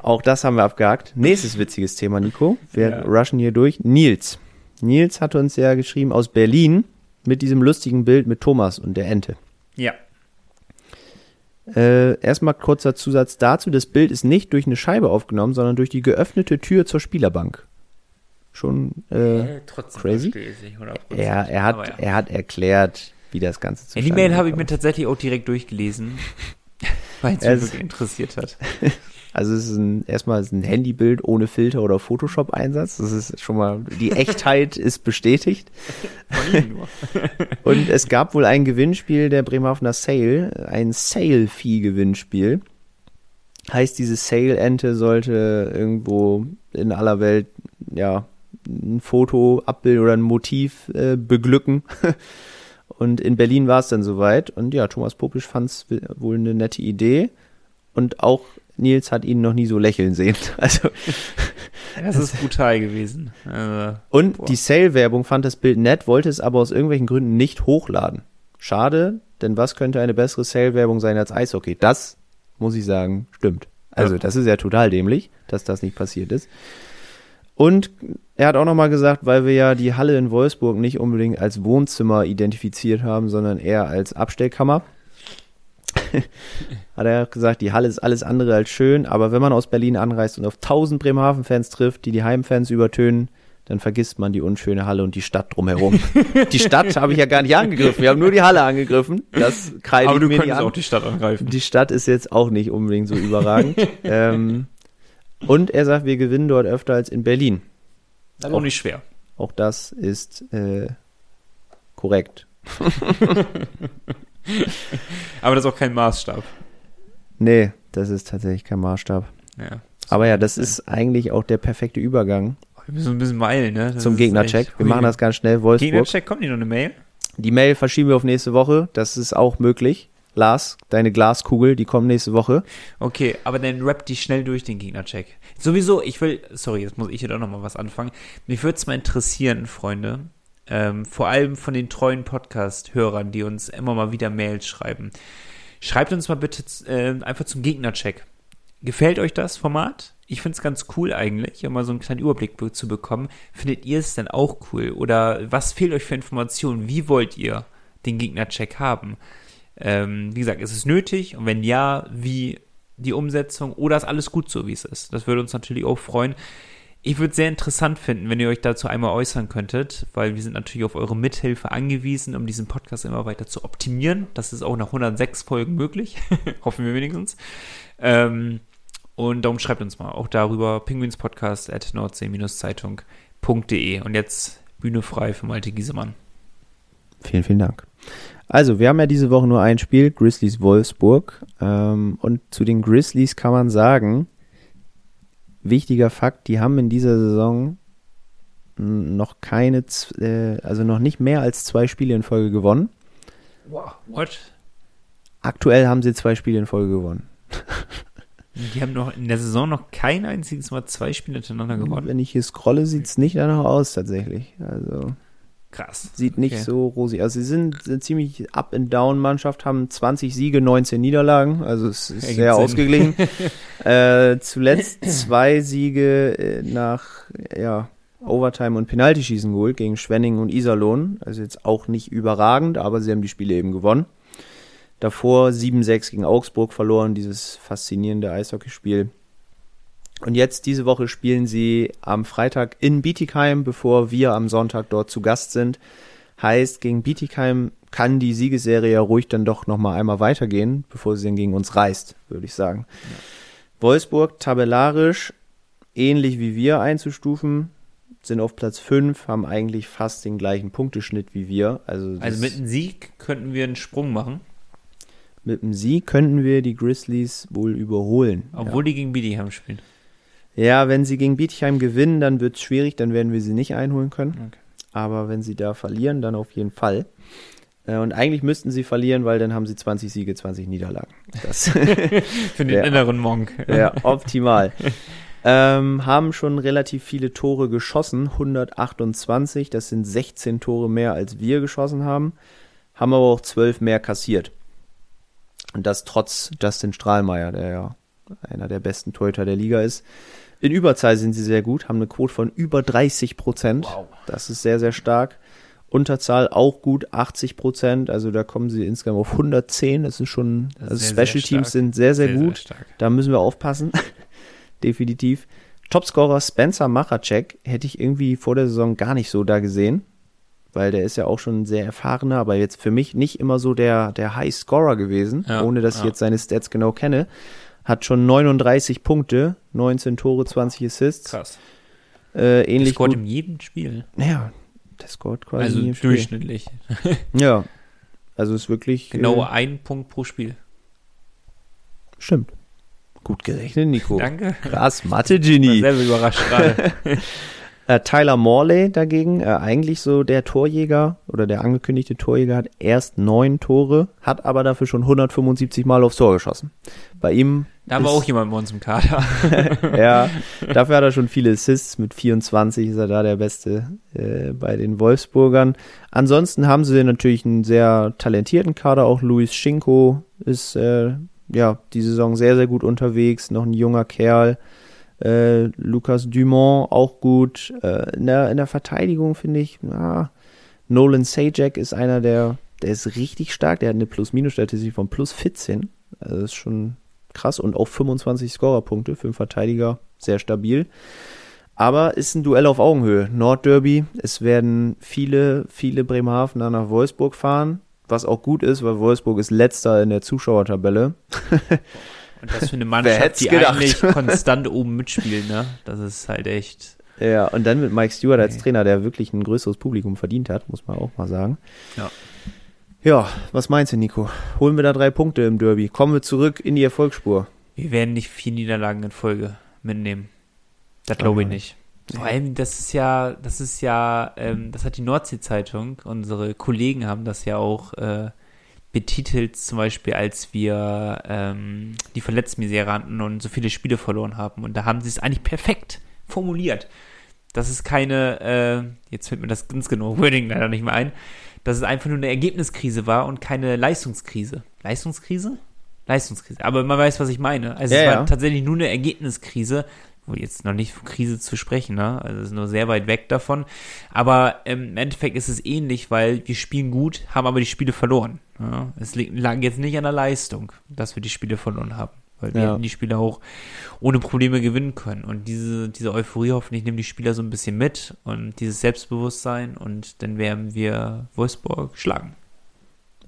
Auch das haben wir abgehakt. Nächstes witziges Thema, Nico. Wir Ja. rushen hier durch. Nils. Nils hat uns ja geschrieben aus Berlin mit diesem lustigen Bild mit Thomas und der Ente. Ja. Äh, erstmal kurzer Zusatz dazu. Das Bild ist nicht durch eine Scheibe aufgenommen, sondern durch die geöffnete Tür zur Spielerbank. Schon, äh, Trotzdem crazy? 100%. er, hat, ja. er hat erklärt, wie das Ganze Ja, zustande die Mail habe ich mir tatsächlich auch direkt durchgelesen, weil es Es- mich wirklich interessiert hat. Also es ist ein, erstmal ist ein Handybild ohne Filter oder Photoshop-Einsatz. Das ist schon mal, die Echtheit ist bestätigt. Und es gab wohl ein Gewinnspiel der Bremerhavener Sale, ein Sale-Fee-Gewinnspiel. Heißt, diese Sale-Ente sollte irgendwo in aller Welt, ja, ein Foto, Abbild oder ein Motiv äh, beglücken. Und in Berlin war es dann soweit. Und ja, Thomas Popisch fand es wohl eine nette Idee. Und auch Nils hat ihn noch nie so lächeln sehen. Also Das ist brutal gewesen. Also, Und Boah. die Sale-Werbung fand das Bild nett, wollte es aber aus irgendwelchen Gründen nicht hochladen. Schade, denn was könnte eine bessere Sale-Werbung sein als Eishockey? Das, muss ich sagen, stimmt. Also Ja. das ist ja total dämlich, dass das nicht passiert ist. Und er hat auch nochmal gesagt, weil wir ja die Halle in Wolfsburg nicht unbedingt als Wohnzimmer identifiziert haben, sondern eher als Abstellkammer. hat er gesagt, die Halle ist alles andere als schön, aber wenn man aus Berlin anreist und auf 1000 Bremerhaven-Fans trifft, die die Heimfans übertönen, dann vergisst man die unschöne Halle und die Stadt drumherum. die Stadt habe ich ja gar nicht angegriffen, wir haben nur die Halle angegriffen. Das kreide aber du mir könntest auch die Stadt angreifen. Die Stadt ist jetzt auch nicht unbedingt so überragend. ähm, und er sagt, wir gewinnen dort öfter als in Berlin. Das ist auch nicht schwer. Auch das ist äh, korrekt. Aber das ist auch kein Maßstab. Nee, das ist tatsächlich kein Maßstab. Ja. Aber ja, das ist eigentlich auch der perfekte Übergang Wir müssen ein bisschen meilen, ne? Das zum Gegnercheck. Wir machen das ganz schnell. Wolfsburg. Gegnercheck, kommt nicht noch eine Mail? Die Mail verschieben wir auf nächste Woche. Das ist auch möglich. Lars, deine Glaskugel, die kommt nächste Woche. Okay, aber dann rap die schnell durch den Gegnercheck. Sowieso, ich will, sorry, jetzt muss ich hier doch noch mal was anfangen. Mich würde es mal interessieren, Freunde, ähm, vor allem von den treuen Podcast-Hörern, die uns immer mal wieder Mails schreiben. Schreibt uns mal bitte äh, einfach zum Gegnercheck. Gefällt euch das Format? Ich finde es ganz cool eigentlich, um mal so einen kleinen Überblick be- zu bekommen. Findet ihr es denn auch cool? Oder was fehlt euch für Informationen? Wie wollt ihr den Gegnercheck haben? Ähm, wie gesagt, ist es nötig? Und wenn ja, wie die Umsetzung? Oder ist alles gut so, wie es ist? Das würde uns natürlich auch freuen. Ich würde es sehr interessant finden, wenn ihr euch dazu einmal äußern könntet, weil wir sind natürlich auf eure Mithilfe angewiesen, um diesen Podcast immer weiter zu optimieren. Das ist auch nach 106 Folgen möglich. Hoffen wir wenigstens. Ähm, und darum schreibt uns mal auch darüber pinguinspodcast at nordsee-zeitung.de. Und jetzt Bühne frei für Malte Giesemann. Vielen, vielen Dank. Also, wir haben ja diese Woche nur ein Spiel, Grizzlies Wolfsburg. Ähm, und zu den Grizzlies kann man sagen, wichtiger Fakt, die haben in dieser Saison noch keine, äh, also noch nicht mehr als zwei Spiele in Folge gewonnen. Wow. What? Aktuell haben sie zwei Spiele in Folge gewonnen. Die haben noch in der Saison noch kein einziges Mal zwei Spiele hintereinander gewonnen. Wenn ich hier scrolle, sieht es nicht danach aus tatsächlich. Also Krass. sieht nicht Okay. so rosig aus. Sie sind eine ziemlich up-and-down-Mannschaft, haben 20 Siege, 19 Niederlagen. Also es ist Ergibt sehr Sinn. ausgeglichen. äh, zuletzt zwei Siege äh, nach ja, Overtime und Penaltyschießen geholt gegen Schwenning und Iserlohn. Also jetzt auch nicht überragend, aber sie haben die Spiele eben gewonnen. Davor 7-6 gegen Augsburg verloren, dieses faszinierende Eishockeyspiel. Und jetzt diese Woche spielen sie am Freitag in Bietigheim, bevor wir am Sonntag dort zu Gast sind. Heißt, gegen Bietigheim kann die Siegesserie ja ruhig dann doch nochmal einmal weitergehen, bevor sie dann gegen uns reist, würde ich sagen. Wolfsburg tabellarisch ähnlich wie wir einzustufen, sind auf Platz 5, haben eigentlich fast den gleichen Punkteschnitt wie wir. Also, Also mit einem Sieg könnten wir einen Sprung machen, mit dem Sieg könnten wir die Grizzlies wohl überholen. obwohl die gegen Bietigheim spielen. Ja, wenn sie gegen Bietigheim gewinnen, dann wird es schwierig, dann werden wir sie nicht einholen können. Okay. Aber wenn sie da verlieren, dann auf jeden Fall. Äh, Und eigentlich müssten sie verlieren, weil dann haben sie 20 Siege, 20 Niederlagen. Das Für den Ja. inneren Monk. wäre optimal. ähm, haben schon relativ viele Tore geschossen, 128. Das sind 16 Tore mehr, als wir geschossen haben. Haben aber auch 12 mehr kassiert. Und das trotz Justin Strahlmeier, der ja einer der besten Torhüter der Liga ist. In Überzahl sind sie sehr gut, haben eine Quote von über 30 Prozent. Wow. Das ist sehr, sehr stark. Unterzahl auch gut, 80 Prozent. Also da kommen sie insgesamt auf 110. Das ist schon, Das also sehr, Special sehr Teams sind sehr, sehr, gut. stark. Da müssen wir aufpassen. Definitiv. Topscorer Spencer Machacek hätte ich irgendwie vor der Saison gar nicht so da gesehen, weil der ist ja auch schon ein sehr erfahrener, aber jetzt für mich nicht immer so der, der High Scorer gewesen, Ja, ohne dass ich ja. jetzt seine Stats genau kenne. Hat schon 39 Punkte, 19 Tore, 20 Assists. Krass. Äh, Der ähnlich scored gut. in jedem Spiel. Naja, der scored quasi Also nie im Spiel. durchschnittlich. Ja. Also ist wirklich. Genau Äh, ein Punkt pro Spiel. stimmt. Gut gerechnet, Nico. Danke. Krass, Mathe-Genie. selber überrascht gerade. Äh, Tyler Morley dagegen, äh, eigentlich so der Torjäger oder der angekündigte Torjäger, hat erst neun Tore, hat aber dafür schon 175 Mal aufs Tor geschossen. Bei ihm Da war auch jemand bei uns im Kader. ja, dafür hat er schon viele Assists. Mit 24 ist er da der Beste äh, bei den Wolfsburgern. Ansonsten haben sie natürlich einen sehr talentierten Kader. Auch Luis Schinko ist äh, ja die Saison sehr, sehr gut unterwegs. Noch ein junger Kerl. Äh, Lukas Dumont auch gut. Äh, in, der, in der Verteidigung finde ich, ja, Nolan Sajak ist einer, der, der ist richtig stark. Der hat eine Plus-Minus-Statistik von plus 14. Also das ist schon krass und auch 25 Scorerpunkte für einen Verteidiger, sehr stabil. Aber ist ein Duell auf Augenhöhe. Nordderby, es werden viele, viele Bremerhavener nach Wolfsburg fahren, was auch gut ist, weil Wolfsburg ist letzter in der Zuschauertabelle. Und das für eine Mannschaft, die gedacht? eigentlich konstant oben mitspielt, ne? Das ist halt echt. Ja, und dann mit Mike Stewart als Nee. Trainer, der wirklich ein größeres Publikum verdient hat, muss man auch mal sagen. Ja. Ja, was meinst du, Nico? Holen wir da drei Punkte im Derby? Kommen wir zurück in die Erfolgsspur? Wir werden nicht vier Niederlagen in Folge mitnehmen. Das glaube ich nicht. Vor allem, das ist ja, das ist ja, ähm, das hat die Nordsee-Zeitung, unsere Kollegen haben das ja auch äh, betitelt, zum Beispiel, als wir ähm, die Verletztenmisere hatten und so viele Spiele verloren haben. Und da haben sie es eigentlich perfekt formuliert. Das ist keine, äh, jetzt fällt mir das ganz genau Wording leider nicht mehr ein, dass es einfach nur eine Ergebniskrise war und keine Leistungskrise. Leistungskrise? Leistungskrise. Aber man weiß, was ich meine. Also Ja, es war ja. tatsächlich nur eine Ergebniskrise, wo jetzt noch nicht von Krise zu sprechen, ne? Also es ist nur sehr weit weg davon. Aber im Endeffekt ist es ähnlich, weil wir spielen gut, haben aber die Spiele verloren. Ja? Es li- lag jetzt nicht an der Leistung, dass wir die Spiele verloren haben. Weil wir Ja. hätten die Spiele auch ohne Probleme gewinnen können. Und diese, diese Euphorie hoffentlich nehmen die Spieler so ein bisschen mit und dieses Selbstbewusstsein und dann werden wir Wolfsburg schlagen.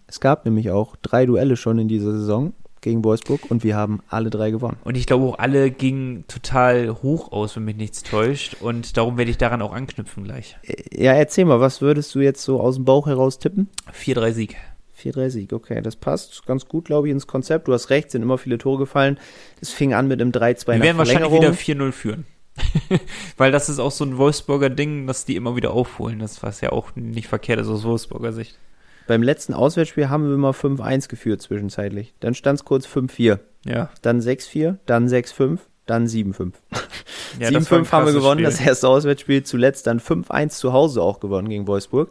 Es gab nämlich auch drei Duelle schon in dieser Saison gegen Wolfsburg und wir haben alle drei gewonnen. Und ich glaube auch alle gingen total hoch aus, wenn mich nichts täuscht. Und darum werde ich daran auch anknüpfen gleich. Ja, erzähl mal, was würdest du jetzt so aus dem Bauch heraus tippen? 4-3 Sieg. 4-3 Sieg, okay, das passt ganz gut, glaube ich, ins Konzept. Du hast recht, sind immer viele Tore gefallen. Es fing an mit einem 3-2 Wir werden wahrscheinlich wieder 4-0 führen. Weil das ist auch so ein Wolfsburger Ding, dass die immer wieder aufholen. Das was ja auch nicht verkehrt ist aus Wolfsburger Sicht. Beim letzten Auswärtsspiel haben wir mal 5-1 geführt zwischenzeitlich. Dann stand es kurz 5-4, Ja. dann 6-4, dann 6-5, dann 7-5. ja das war ein 7-5 haben wir gewonnen, Spiel. das erste Auswärtsspiel zuletzt dann 5-1 zu Hause auch gewonnen gegen Wolfsburg.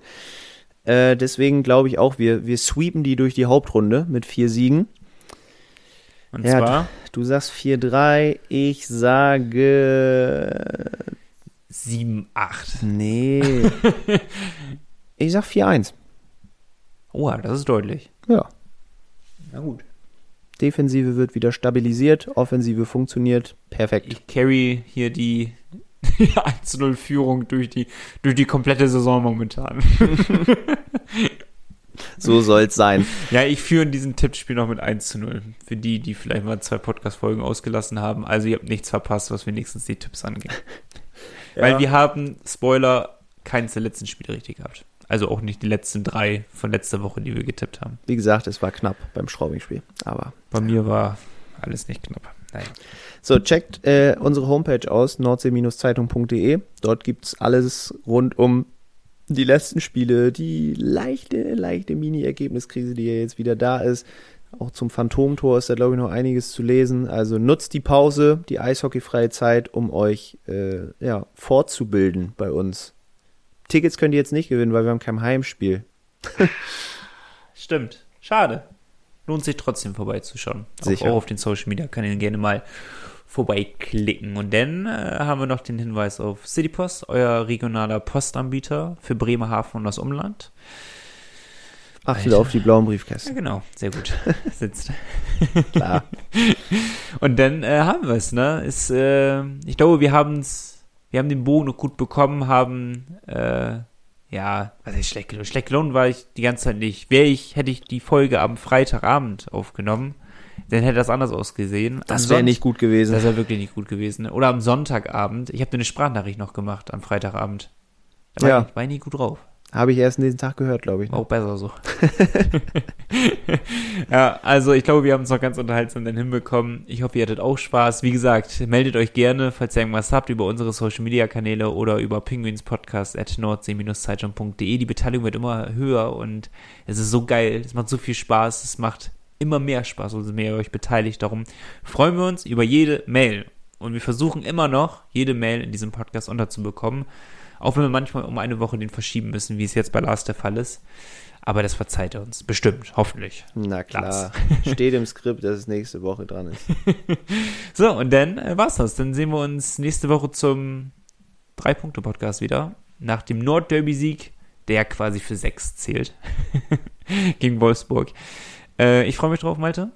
Äh, deswegen glaube ich auch, wir, wir sweepen die durch die Hauptrunde mit vier Siegen. Und Ja, zwar Du sagst 4-3, ich sage. 7-8. Nee. ich sag 4-1. Oh, das ist deutlich. Ja. Na gut. Defensive wird wieder stabilisiert, Offensive funktioniert. Perfekt. Ich carry hier die 1-0-Führung durch die, durch die komplette Saison momentan. So soll's sein. Ja, ich führe in diesem Tippspiel noch mit 1 zu 0. Für die, die vielleicht mal zwei Podcast-Folgen ausgelassen haben. Also ihr habt nichts verpasst, was wenigstens die Tipps angeht. Weil wir haben, Spoiler, keins der letzten Spiele richtig gehabt. Also auch nicht die letzten drei von letzter Woche, die wir getippt haben. Wie gesagt, es war knapp beim Schraubingspiel. Aber Bei mir war alles nicht knapp. Naja. So, checkt äh, unsere Homepage aus, nordsee-zeitung.de. Dort gibt's alles rund um die letzten Spiele, die leichte, leichte Mini-Ergebniskrise, die ja jetzt wieder da ist. Auch zum Phantomtor ist da, glaube ich, noch einiges zu lesen. Also nutzt die Pause, die eishockeyfreie Zeit, um euch äh, ja, fortzubilden bei uns. Tickets könnt ihr jetzt nicht gewinnen, weil wir haben kein Heimspiel. Stimmt. Schade. Lohnt sich trotzdem vorbeizuschauen. Sicher. Auch, auch auf den Social Media kann ich gerne mal vorbeiklicken. Und dann äh, haben wir noch den Hinweis auf Citypost, euer regionaler Postanbieter für Bremerhaven und das Umland. Achtet auf die blauen Ja, Briefkästen. genau. Sehr gut. Sitzt. Klar. Und dann äh, haben wir es, ne? Ist, äh, ich glaube, wir haben es, wir haben den Bogen noch gut bekommen, haben, äh, ja, was heißt schlecht gelohnt? Schlecht gelohnt war ich die ganze Zeit nicht. Wäre ich, hätte ich die Folge am Freitagabend aufgenommen, dann hätte das anders ausgesehen. Das wäre nicht gut gewesen. Das wäre wirklich nicht gut gewesen. ne? Oder am Sonntagabend. Ich habe dir eine Sprachnachricht noch gemacht am Freitagabend. Da war, Ja. ich, war ich nie gut drauf. Habe ich erst diesen Tag gehört, glaube ich. War auch besser so. ja, also ich glaube, wir haben es noch ganz unterhaltsam dann hinbekommen. Ich hoffe, ihr hattet auch Spaß. Wie gesagt, meldet euch gerne, falls ihr irgendwas habt, über unsere Social Media Kanäle oder über penguinspodcast at nordsee-zeitung.de. Die Beteiligung wird immer höher und es ist so geil. Es macht so viel Spaß. Es macht immer mehr Spaß, umso mehr ihr euch beteiligt. Darum freuen wir uns über jede Mail. Und wir versuchen immer noch, jede Mail in diesem Podcast unterzubekommen. Auch wenn wir manchmal um eine Woche den verschieben müssen, wie es jetzt bei Lars der Fall ist. Aber das verzeiht er uns. Bestimmt, hoffentlich. Na klar. Lars. Steht im Skript, dass es nächste Woche dran ist. So, und dann äh, war's das. Dann sehen wir uns nächste Woche zum Drei-Punkte-Podcast wieder. Nach dem Nordderby-Sieg, der quasi für sechs zählt. Gegen Wolfsburg. Äh, ich freue mich drauf, Malte.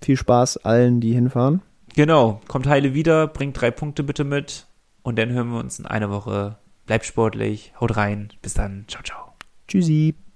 Viel Spaß allen, die hinfahren. Genau, kommt heile wieder, bringt drei Punkte bitte mit. Und dann hören wir uns in einer Woche. Bleibt sportlich, haut rein. Bis dann. Ciao, ciao. Tschüssi.